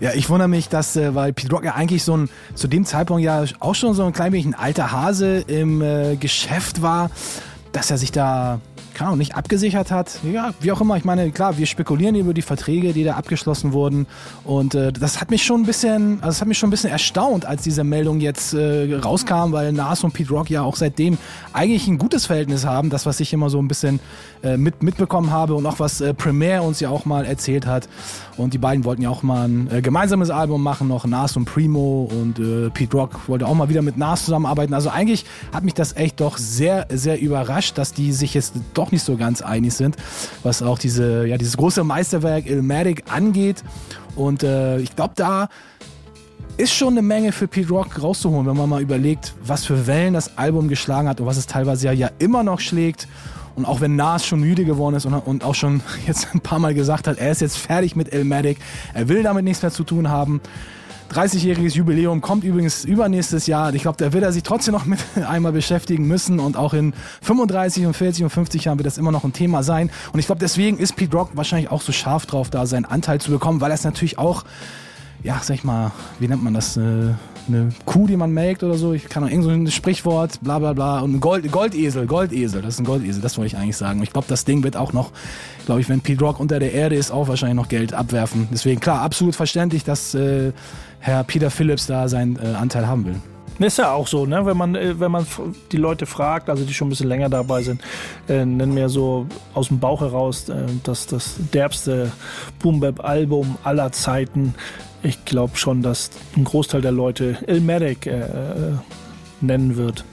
Ja, ich wundere mich, dass, äh, weil Pete Rock ja eigentlich so ein, zu dem Zeitpunkt ja auch schon so ein klein wenig ein alter Hase im äh, Geschäft war, dass er sich da keine Ahnung, nicht abgesichert hat. Ja, wie auch immer. Ich meine, klar, wir spekulieren über die Verträge, die da abgeschlossen wurden. Und äh, das hat mich schon ein bisschen, also das hat mich schon ein bisschen erstaunt, als diese Meldung jetzt äh, rauskam, weil Nas und Pete Rock ja auch seitdem eigentlich ein gutes Verhältnis haben. Das, was ich immer so ein bisschen äh, mit, mitbekommen habe und auch was äh, Premiere uns ja auch mal erzählt hat. Und die beiden wollten ja auch mal ein äh, gemeinsames Album machen, noch Nas und Primo. Und äh, Pete Rock wollte auch mal wieder mit Nas zusammenarbeiten. Also eigentlich hat mich das echt doch sehr, sehr überrascht, dass die sich jetzt doch auch nicht so ganz einig sind, was auch diese, ja, dieses große Meisterwerk Ilmatic angeht. Und äh, ich glaube, da ist schon eine Menge für Pete Rock rauszuholen, wenn man mal überlegt, was für Wellen das Album geschlagen hat und was es teilweise ja, ja immer noch schlägt. Und auch wenn Nas schon müde geworden ist und, und, auch schon <laughs> jetzt ein paar Mal gesagt hat, er ist jetzt fertig mit Elmatic, er will damit nichts mehr zu tun haben, 30-jähriges Jubiläum kommt übrigens übernächstes Jahr. Ich glaube, da wird er sich trotzdem noch mit <laughs> einmal beschäftigen müssen und auch in 35 und 40 und 50 Jahren wird das immer noch ein Thema sein. Und ich glaube, deswegen ist Pete Rock wahrscheinlich auch so scharf drauf, da seinen Anteil zu bekommen, weil er es natürlich auch, ja, sag ich mal, wie nennt man das, äh, eine Kuh, die man melkt oder so. Ich kann noch irgend so ein Sprichwort, bla bla bla. Und ein Gold, Goldesel, Goldesel, das ist ein Goldesel, das wollte ich eigentlich sagen. Ich glaube, das Ding wird auch noch, glaube ich, wenn Pete Rock unter der Erde ist, auch wahrscheinlich noch Geld abwerfen. Deswegen, klar, absolut verständlich, dass äh, Herr Peter Phillips da seinen äh, Anteil haben will. Ist ja auch so, ne? wenn, man, äh, wenn man die Leute fragt, also die schon ein bisschen länger dabei sind, äh, nennen wir so aus dem Bauch heraus äh, das, das derbste Boom-Bap-Album aller Zeiten. Ich glaube schon, dass ein Großteil der Leute Ilmatic äh, äh, nennen wird.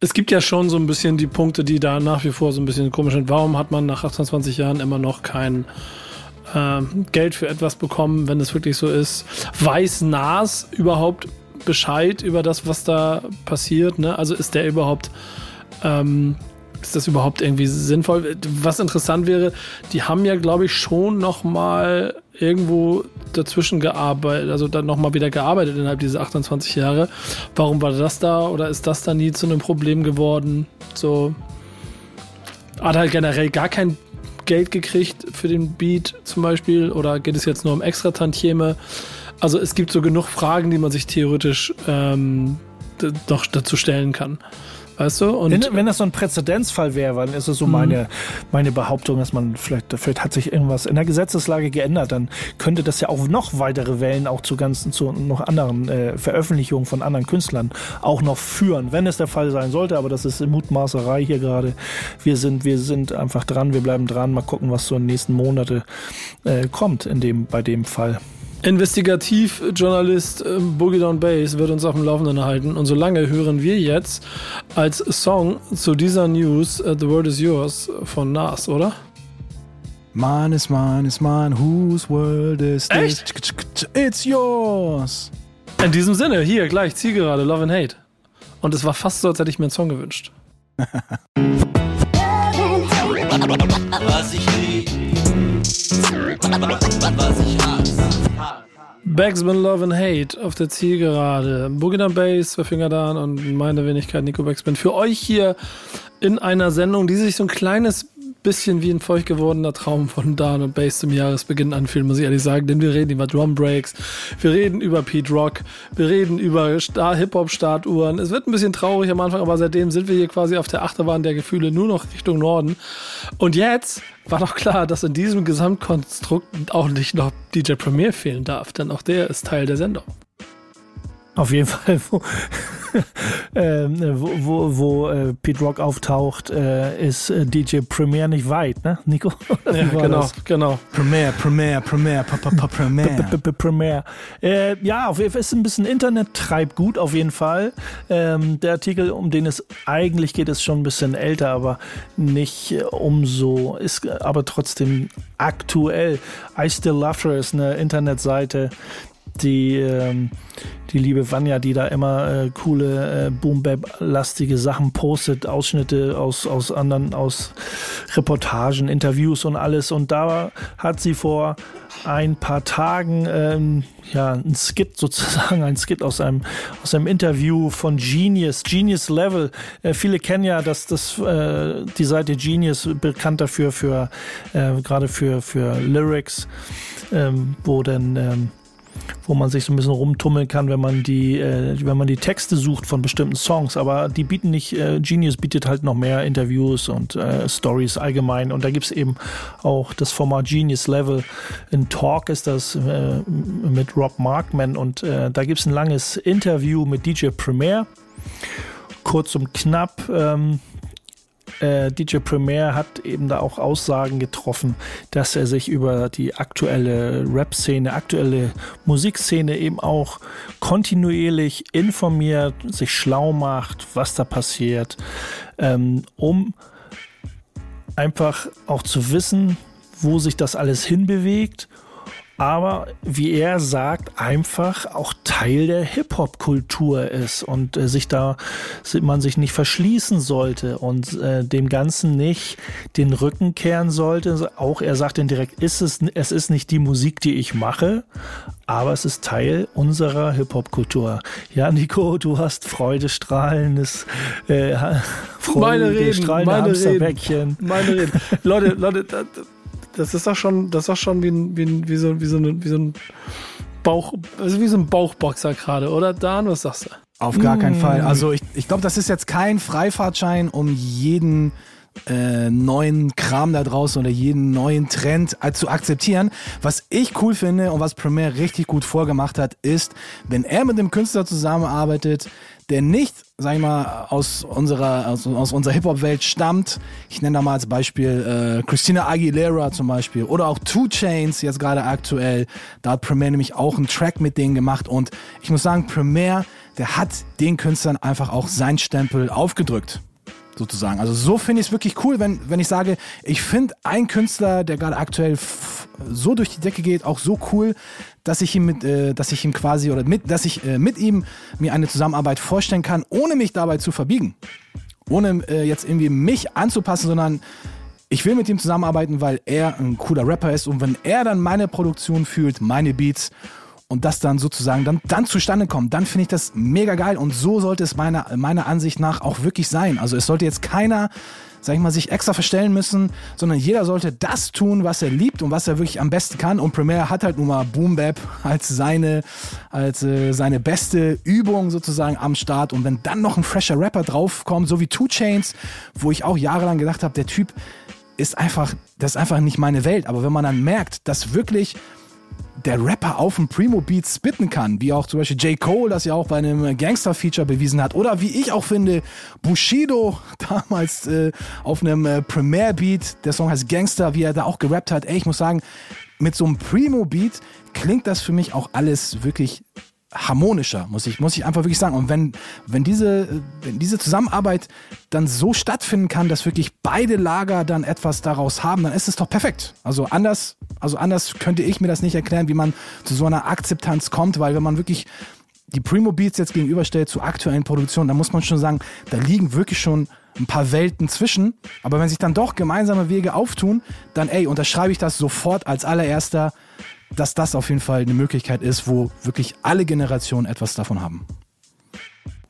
Es gibt ja schon so ein bisschen die Punkte, die da nach wie vor so ein bisschen komisch sind. Warum hat man nach 28 Jahren immer noch kein äh, Geld für etwas bekommen, wenn es wirklich so ist. Weiß Nas überhaupt Bescheid über das, was da passiert? Ne? Also ist der überhaupt, ähm, ist das überhaupt irgendwie sinnvoll? Was interessant wäre, die haben ja, glaube ich, schon noch mal irgendwo dazwischen gearbeitet, also dann nochmal wieder gearbeitet innerhalb dieser 28 Jahre. Warum war das da oder ist das da nie zu einem Problem geworden? So hat halt generell gar kein Geld gekriegt für den Beat zum Beispiel? Oder geht es jetzt nur um Extra-Tantieme? Also es gibt so genug Fragen, die man sich theoretisch ähm, doch dazu stellen kann. Weißt du? Und wenn, wenn das so ein Präzedenzfall wäre, dann ist es so mhm. meine, meine Behauptung, dass man vielleicht, vielleicht hat sich irgendwas in der Gesetzeslage geändert, dann könnte das ja auch noch weitere Wellen auch zu ganzen, zu noch anderen äh, Veröffentlichungen von anderen Künstlern auch noch führen, wenn es der Fall sein sollte, aber das ist Mutmaßerei hier gerade. Wir sind, wir sind einfach dran, wir bleiben dran, mal gucken, was so in den nächsten Monate äh, kommt in dem, bei dem Fall. Investigativjournalist äh, Boogie Down Bass wird uns auf dem Laufenden halten. Und solange hören wir jetzt als Song zu dieser News uh, The World is Yours von Nas, oder? Mine is mine is mine, whose world is this? Echt? It's yours. In diesem Sinne, hier gleich Zielgerade, Love and Hate. Und es war fast so, als hätte ich mir einen Song gewünscht. Was ich lieb, was ich hasse. Bagsman Love and Hate auf der Zielgerade. Boogie Down Bass, zwei Finger da und meine Wenigkeit Nico Bagsman. Für euch hier in einer Sendung, die sich so ein kleines bisschen wie ein feucht gewordener Traum von Dan und Bass zum Jahresbeginn anfühlen, muss ich ehrlich sagen. Denn wir reden über Drum Breaks, wir reden über Pete Rock, wir reden über Hip-Hop-Startuhren. Es wird ein bisschen traurig am Anfang, aber seitdem sind wir hier quasi auf der Achterbahn der Gefühle nur noch Richtung Norden. Und jetzt war doch klar, dass in diesem Gesamtkonstrukt auch nicht noch DJ Premier fehlen darf, denn auch der ist Teil der Sendung. Auf jeden <laughs> Fall, wo, ähm, wo, wo, wo äh, Pete Rock auftaucht, äh, ist äh, DJ Premier nicht weit, ne, Nico? <laughs> Ja, genau, das? genau. Premier, Premier, Premier, Premier. Premier. Äh, ja, auf jeden Fall ist ein bisschen Internet treibt gut, auf jeden Fall. Ähm, der Artikel, um den es eigentlich geht, ist schon ein bisschen älter, aber nicht äh, umso, ist aber trotzdem aktuell. I Still Love Her ist eine Internetseite, die, ähm, die liebe Vanya, die da immer äh, coole äh, Boom-Bap-lastige Sachen postet, Ausschnitte aus, aus anderen, aus Reportagen, Interviews und alles. Und da hat sie vor ein paar Tagen ähm, ja ein Skit <laughs> sozusagen, ein Skit aus einem aus einem Interview von Genius, Genius Level. Äh, viele kennen ja das das äh, die Seite Genius bekannt dafür für äh, gerade für für Lyrics, ähm, wo dann ähm, wo man sich so ein bisschen rumtummeln kann, wenn man die, äh, wenn man die Texte sucht von bestimmten Songs. Aber die bieten nicht, äh, Genius bietet halt noch mehr Interviews und äh, Stories allgemein. Und da gibt es eben auch das Format Genius Level. In Talk ist das äh, mit Rob Markman und äh, da gibt es ein langes Interview mit DJ Premier. Kurz und knapp. Ähm, äh, DJ Premier hat eben da auch Aussagen getroffen, dass er sich über die aktuelle Rap-Szene, aktuelle Musikszene eben auch kontinuierlich informiert, sich schlau macht, was da passiert, ähm, um einfach auch zu wissen, wo sich das alles hinbewegt aber wie er sagt, einfach auch Teil der Hip-Hop-Kultur ist und äh, sich da man sich nicht verschließen sollte und äh, dem Ganzen nicht den Rücken kehren sollte. Auch er sagt dann direkt, ist es, es ist nicht die Musik, die ich mache, aber es ist Teil unserer Hip-Hop-Kultur. Ja, Nico, du hast freudestrahlendes, äh, Freude, meine Reden, meine Reden, meine Reden. Leute, Leute, das ist doch schon, das ist doch schon wie, ein, wie, ein, wie, so, wie, so, eine, wie so ein Bauch, also wie so ein Bauchboxer gerade, oder Dan? Was sagst du? Auf gar keinen Fall. Mm. Also ich, ich glaube, das ist jetzt kein Freifahrtschein, um jeden äh, neuen Kram da draußen oder jeden neuen Trend äh, zu akzeptieren. Was ich cool finde und was Premier richtig gut vorgemacht hat, ist, wenn er mit dem Künstler zusammenarbeitet, der nicht, sag ich mal, aus unserer, aus, aus unserer Hip-Hop-Welt stammt. Ich nenne da mal als Beispiel äh, Christina Aguilera zum Beispiel oder auch Two Chains jetzt gerade aktuell. Da hat Premier nämlich auch einen Track mit denen gemacht und ich muss sagen, Premier, der hat den Künstlern einfach auch seinen Stempel aufgedrückt sozusagen. Also so finde ich es wirklich cool, wenn, wenn ich sage, ich finde einen Künstler, der gerade aktuell so durch die Decke geht, auch so cool, dass ich ihm mit, äh, dass ich ihm quasi oder mit, dass ich äh, mit ihm mir eine Zusammenarbeit vorstellen kann, ohne mich dabei zu verbiegen. Ohne äh, jetzt irgendwie mich anzupassen, sondern ich will mit ihm zusammenarbeiten, weil er ein cooler Rapper ist und wenn er dann meine Produktion fühlt, meine Beats und das dann sozusagen dann, dann zustande kommt, dann finde ich das mega geil und so sollte es meiner, meiner Ansicht nach auch wirklich sein. Also es sollte jetzt keiner sag ich mal, sich extra verstellen müssen, sondern jeder sollte das tun, was er liebt und was er wirklich am besten kann. Und Premiere hat halt nun mal Boom Bap als seine, als äh, seine beste Übung sozusagen am Start. Und wenn dann noch ein fresher Rapper draufkommt, so wie Two Chains, wo ich auch jahrelang gedacht habe, der Typ ist einfach, das ist einfach nicht meine Welt. Aber wenn man dann merkt, dass wirklich der Rapper auf dem Primo-Beat spitten kann, wie auch zum Beispiel J. Cole das ja auch bei einem Gangster-Feature bewiesen hat, oder wie ich auch finde, Bushido <laughs> damals äh, auf einem äh, Premiere-Beat, der Song heißt Gangster, wie er da auch gerappt hat, ey, ich muss sagen, mit so einem Primo-Beat klingt das für mich auch alles wirklich harmonischer, muss ich, muss ich einfach wirklich sagen. Und wenn, wenn, diese, wenn diese Zusammenarbeit dann so stattfinden kann, dass wirklich beide Lager dann etwas daraus haben, dann ist es doch perfekt. Also anders, also anders könnte ich mir das nicht erklären, wie man zu so einer Akzeptanz kommt, weil wenn man wirklich die Primo Beats jetzt gegenüberstellt zu aktuellen Produktionen, dann muss man schon sagen, da liegen wirklich schon ein paar Welten zwischen. Aber wenn sich dann doch gemeinsame Wege auftun, dann ey, unterschreibe ich das sofort als allererster dass das auf jeden Fall eine Möglichkeit ist, wo wirklich alle Generationen etwas davon haben.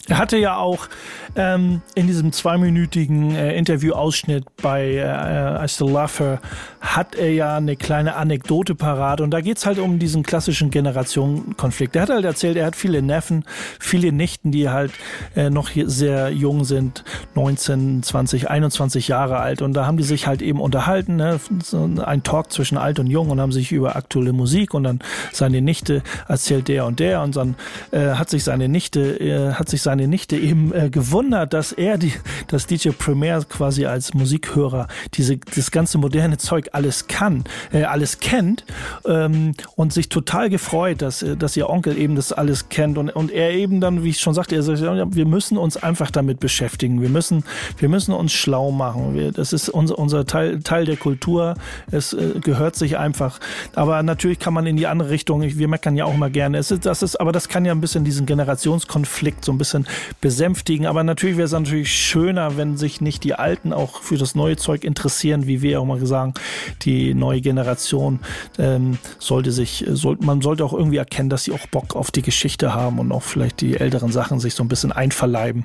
Er hatte ja auch ähm, in diesem zweiminütigen äh, Interviewausschnitt bei äh, I Still Love Her hat er ja eine kleine Anekdote parat und da geht's halt um diesen klassischen Generationenkonflikt. Er hat halt erzählt, er hat viele Neffen, viele Nichten, die halt äh, noch sehr jung sind, 19, 20, 21 Jahre alt und da haben die sich halt eben unterhalten, ne? so ein Talk zwischen alt und jung und haben sich über aktuelle Musik und dann seine Nichte erzählt der und der und dann äh, hat sich seine Nichte, äh, hat sich seine Nichte eben äh, gewundert, dass er die, das DJ Premier quasi als Musikhörer diese, das ganze moderne Zeug alles kann, äh, alles kennt ähm, und sich total gefreut, dass, äh, dass ihr Onkel eben das alles kennt und, und er eben dann, wie ich schon sagte, er sagt, wir müssen uns einfach damit beschäftigen, wir müssen, wir müssen uns schlau machen, wir, das ist unser, unser Teil, Teil der Kultur, es äh, gehört sich einfach, aber natürlich kann man in die andere Richtung, wir meckern ja auch immer gerne, es ist, das ist, aber das kann ja ein bisschen diesen Generationskonflikt so ein bisschen besänftigen, aber natürlich wäre es natürlich schöner, wenn sich nicht die Alten auch für das neue Zeug interessieren, wie wir auch mal sagen, die neue Generation ähm, sollte sich, soll, man sollte auch irgendwie erkennen, dass sie auch Bock auf die Geschichte haben und auch vielleicht die älteren Sachen sich so ein bisschen einverleiben.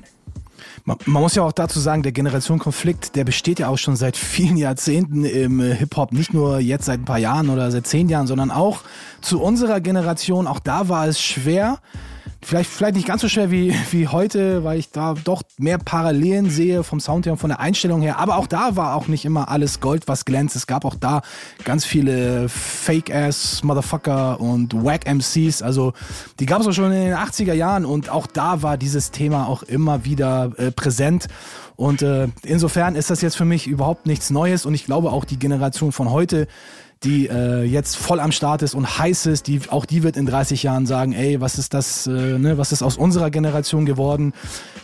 Man, man muss ja auch dazu sagen, der Generationenkonflikt, der besteht ja auch schon seit vielen Jahrzehnten im äh, Hip-Hop, nicht nur jetzt seit ein paar Jahren oder seit zehn Jahren, sondern auch zu unserer Generation. Auch da war es schwer, vielleicht, vielleicht nicht ganz so schwer wie, <laughs> wie heute, weil ich da doch mehr Parallelen sehe vom Sound her und von der Einstellung her. Aber auch da war auch nicht immer alles Gold, was glänzt. Es gab auch da ganz viele Fake-Ass Motherfucker und Wack MCs. Also die gab es auch schon in den 80er Jahren und auch da war dieses Thema auch immer wieder äh, präsent. Und äh, insofern ist das jetzt für mich überhaupt nichts Neues und ich glaube auch die Generation von heute die äh, jetzt voll am Start ist und heiß ist, die auch die wird in 30 Jahren sagen, ey, was ist das, äh, ne, was ist aus unserer Generation geworden?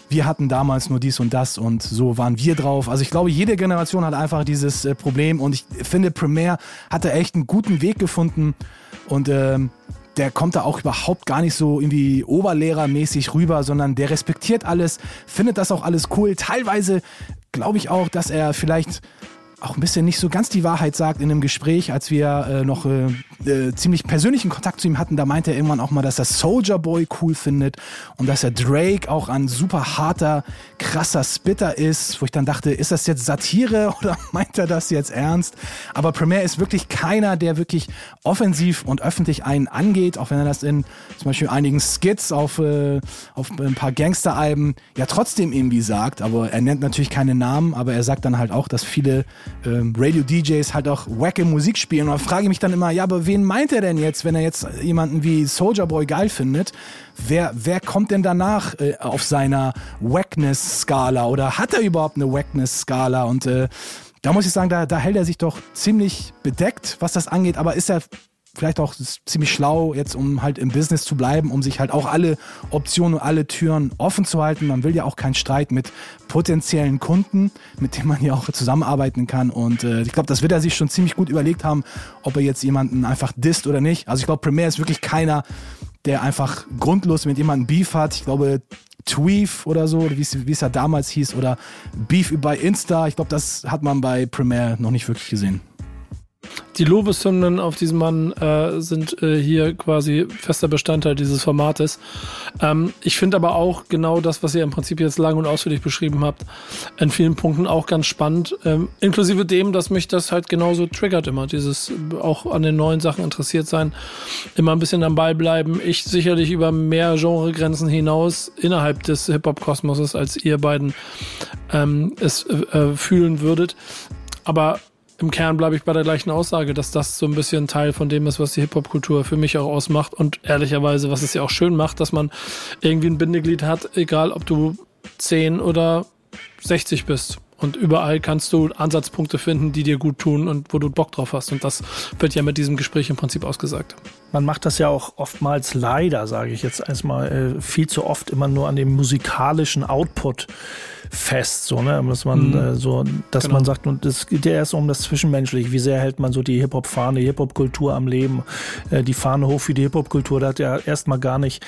Wir hatten damals nur dies und das und so waren wir drauf. Also ich glaube, jede Generation hat einfach dieses äh, Problem und ich finde, Premiere hat da echt einen guten Weg gefunden und ähm, der kommt da auch überhaupt gar nicht so irgendwie oberlehrermäßig rüber, sondern der respektiert alles, findet das auch alles cool. Teilweise glaube ich auch, dass er vielleicht auch ein bisschen nicht so ganz die Wahrheit sagt in einem Gespräch, als wir äh, noch äh, äh, ziemlich persönlichen Kontakt zu ihm hatten. Da meinte er irgendwann auch mal, dass er Soldier Boy cool findet und dass er Drake auch ein super harter, krasser Spitter ist, wo ich dann dachte, ist das jetzt Satire <laughs> oder meint er das jetzt ernst? Aber Premier ist wirklich keiner, der wirklich offensiv und öffentlich einen angeht, auch wenn er das in zum Beispiel einigen Skits auf, äh, auf ein paar Gangster-Alben ja trotzdem irgendwie sagt. Aber er nennt natürlich keine Namen, aber er sagt dann halt auch, dass viele ähm, Radio-DJs halt auch wacke Musik spielen. Und da frage ich mich dann immer, ja, aber wen meint er denn jetzt, wenn er jetzt jemanden wie Soldier Boy geil findet? Wer, wer kommt denn danach äh, auf seiner Wackness-Skala? Oder hat er überhaupt eine Wackness-Skala? Und äh, da muss ich sagen, da, da hält er sich doch ziemlich bedeckt, was das angeht. Aber ist er vielleicht auch ziemlich schlau, jetzt um halt im Business zu bleiben, um sich halt auch alle Optionen und alle Türen offen zu halten. Man will ja auch keinen Streit mit potenziellen Kunden, mit denen man ja auch zusammenarbeiten kann. Und äh, ich glaube, das wird er sich schon ziemlich gut überlegt haben, ob er jetzt jemanden einfach disst oder nicht. Also ich glaube, Premier ist wirklich keiner, der einfach grundlos mit jemandem Beef hat. Ich glaube, Tweef oder so, wie es ja damals hieß, oder Beef bei Insta. Ich glaube, das hat man bei Premiere noch nicht wirklich gesehen. Die Lobeshymnen auf diesen Mann äh, sind äh, hier quasi fester Bestandteil dieses Formates. Ähm, ich finde aber auch genau das, was ihr im Prinzip jetzt lang und ausführlich beschrieben habt, in vielen Punkten auch ganz spannend. Ähm, inklusive dem, dass mich das halt genauso triggert immer. Dieses auch an den neuen Sachen interessiert sein, immer ein bisschen am Ball bleiben. Ich sicherlich über mehr Genregrenzen hinaus innerhalb des Hip-Hop-Kosmoses, als ihr beiden ähm, es äh, fühlen würdet. Aber im Kern bleibe ich bei der gleichen Aussage, dass das so ein bisschen Teil von dem ist, was die Hip-Hop-Kultur für mich auch ausmacht und ehrlicherweise, was es ja auch schön macht, dass man irgendwie ein Bindeglied hat, egal ob du 10 oder 60 bist. Und überall kannst du Ansatzpunkte finden, die dir gut tun und wo du Bock drauf hast. Und das wird ja mit diesem Gespräch im Prinzip ausgesagt. Man macht das ja auch oftmals leider, sage ich jetzt erstmal, äh, viel zu oft immer nur an dem musikalischen Output fest, so, ne? Dass man Mhm. äh, so, dass Genau. man sagt, und es geht ja erst um das Zwischenmenschliche, wie sehr hält man so die Hip-Hop-Fahne, die Hip-Hop-Kultur am Leben, äh, die Fahne hoch für die Hip-Hop-Kultur, da hat ja erstmal gar nicht,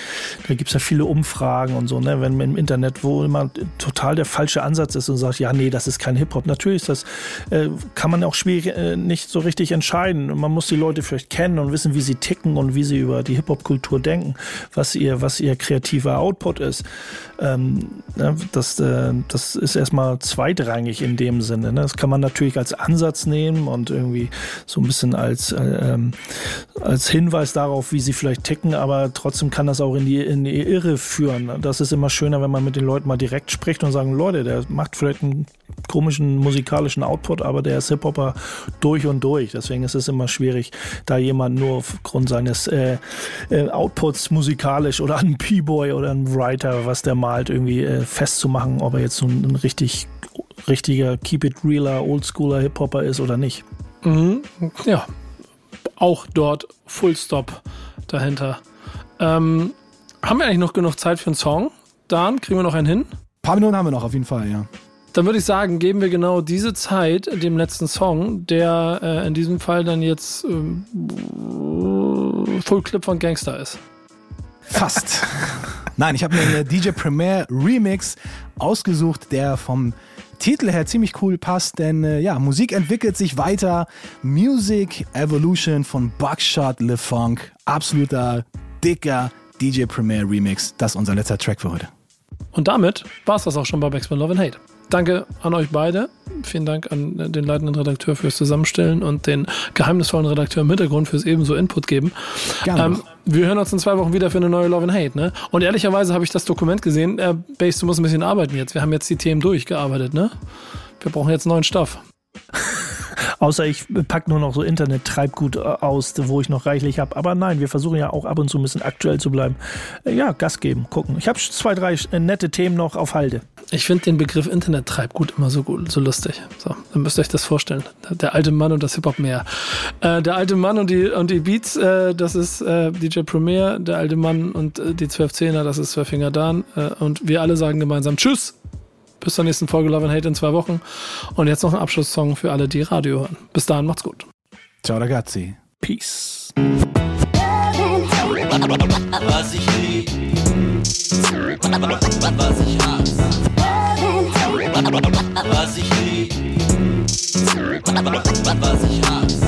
da gibt's ja viele Umfragen und so, ne? Wenn man im Internet, wo immer total der falsche Ansatz ist und sagt, ja, nee, das ist kein Hip-Hop. Natürlich ist das, äh, kann man auch schwierig äh, nicht so richtig entscheiden. Man muss die Leute vielleicht kennen und wissen, wie sie ticken und wie sie über die Hip-Hop-Kultur denken, was ihr, was ihr kreativer Output ist. Ähm, ne, das, äh, das ist erstmal zweitrangig in dem Sinne. Ne? Das kann man natürlich als Ansatz nehmen und irgendwie so ein bisschen als, äh, ähm, als Hinweis darauf, wie sie vielleicht ticken, aber trotzdem kann das auch in die, in die Irre führen. Das ist immer schöner, wenn man mit den Leuten mal direkt spricht und sagen, Leute, der macht vielleicht einen komischen musikalischen Output, aber der ist Hip-Hopper durch und durch. Deswegen ist es immer schwierig, da jemand nur aufgrund seines äh, äh, Outputs musikalisch oder einen P-Boy oder einen Writer, was der malt, irgendwie äh, festzumachen, ob er jetzt so ein, ein richtig richtiger Keep It Realer, Oldschooler Hip-Hopper ist oder nicht. Mhm. Ja, auch dort Full Stop dahinter. Ähm, haben wir eigentlich noch genug Zeit für einen Song? Dan, kriegen wir noch einen hin? Ein paar Minuten haben wir noch, auf jeden Fall, ja. Dann würde ich sagen, geben wir genau diese Zeit dem letzten Song, der äh, in diesem Fall dann jetzt ähm, Full Clip von Gangster ist. Fast. Nein, ich habe mir einen DJ Premier Remix ausgesucht, der vom Titel her ziemlich cool passt, denn äh, ja, Musik entwickelt sich weiter. Music Evolution von Buckshot Le Funk. Absoluter, dicker DJ Premier Remix. Das ist unser letzter Track für heute. Und damit war es das auch schon bei Backspin Love and Hate. Danke an euch beide. Vielen Dank an den leitenden Redakteur fürs Zusammenstellen und den geheimnisvollen Redakteur im Hintergrund fürs ebenso Input geben. Gerne Ähm, wir hören uns in zwei Wochen wieder für eine neue Love and Hate, ne? Und ehrlicherweise habe ich das Dokument gesehen. Äh, Base, du musst ein bisschen arbeiten jetzt. Wir haben jetzt die Themen durchgearbeitet, ne? Wir brauchen jetzt neuen Stoff. Außer ich pack nur noch so Internet-Treibgut äh, aus, wo ich noch reichlich habe. Aber nein, wir versuchen ja auch ab und zu ein bisschen aktuell zu bleiben. Äh, Ja, Gas geben, gucken. Ich habe zwei, drei äh, nette Themen noch auf Halde. Ich finde den Begriff Internet-Treibgut immer so gut, so lustig. So, dann müsst ihr euch das vorstellen. Der alte Mann und das Hip-Hop-Meer. Äh, der alte Mann und die, und die Beats, äh, das ist äh, DJ Premier. Der alte Mann und die 12-10er, das ist Zwölffinger Dan. Äh, und wir alle sagen gemeinsam Tschüss. Bis zur nächsten Folge Love and Hate in zwei Wochen. Und jetzt noch ein Abschlusssong für alle, die Radio hören. Bis dahin, macht's gut. Ciao, ragazzi. Peace. Was ich lieb, was ich hasse. Was ich lieb, was ich hasse.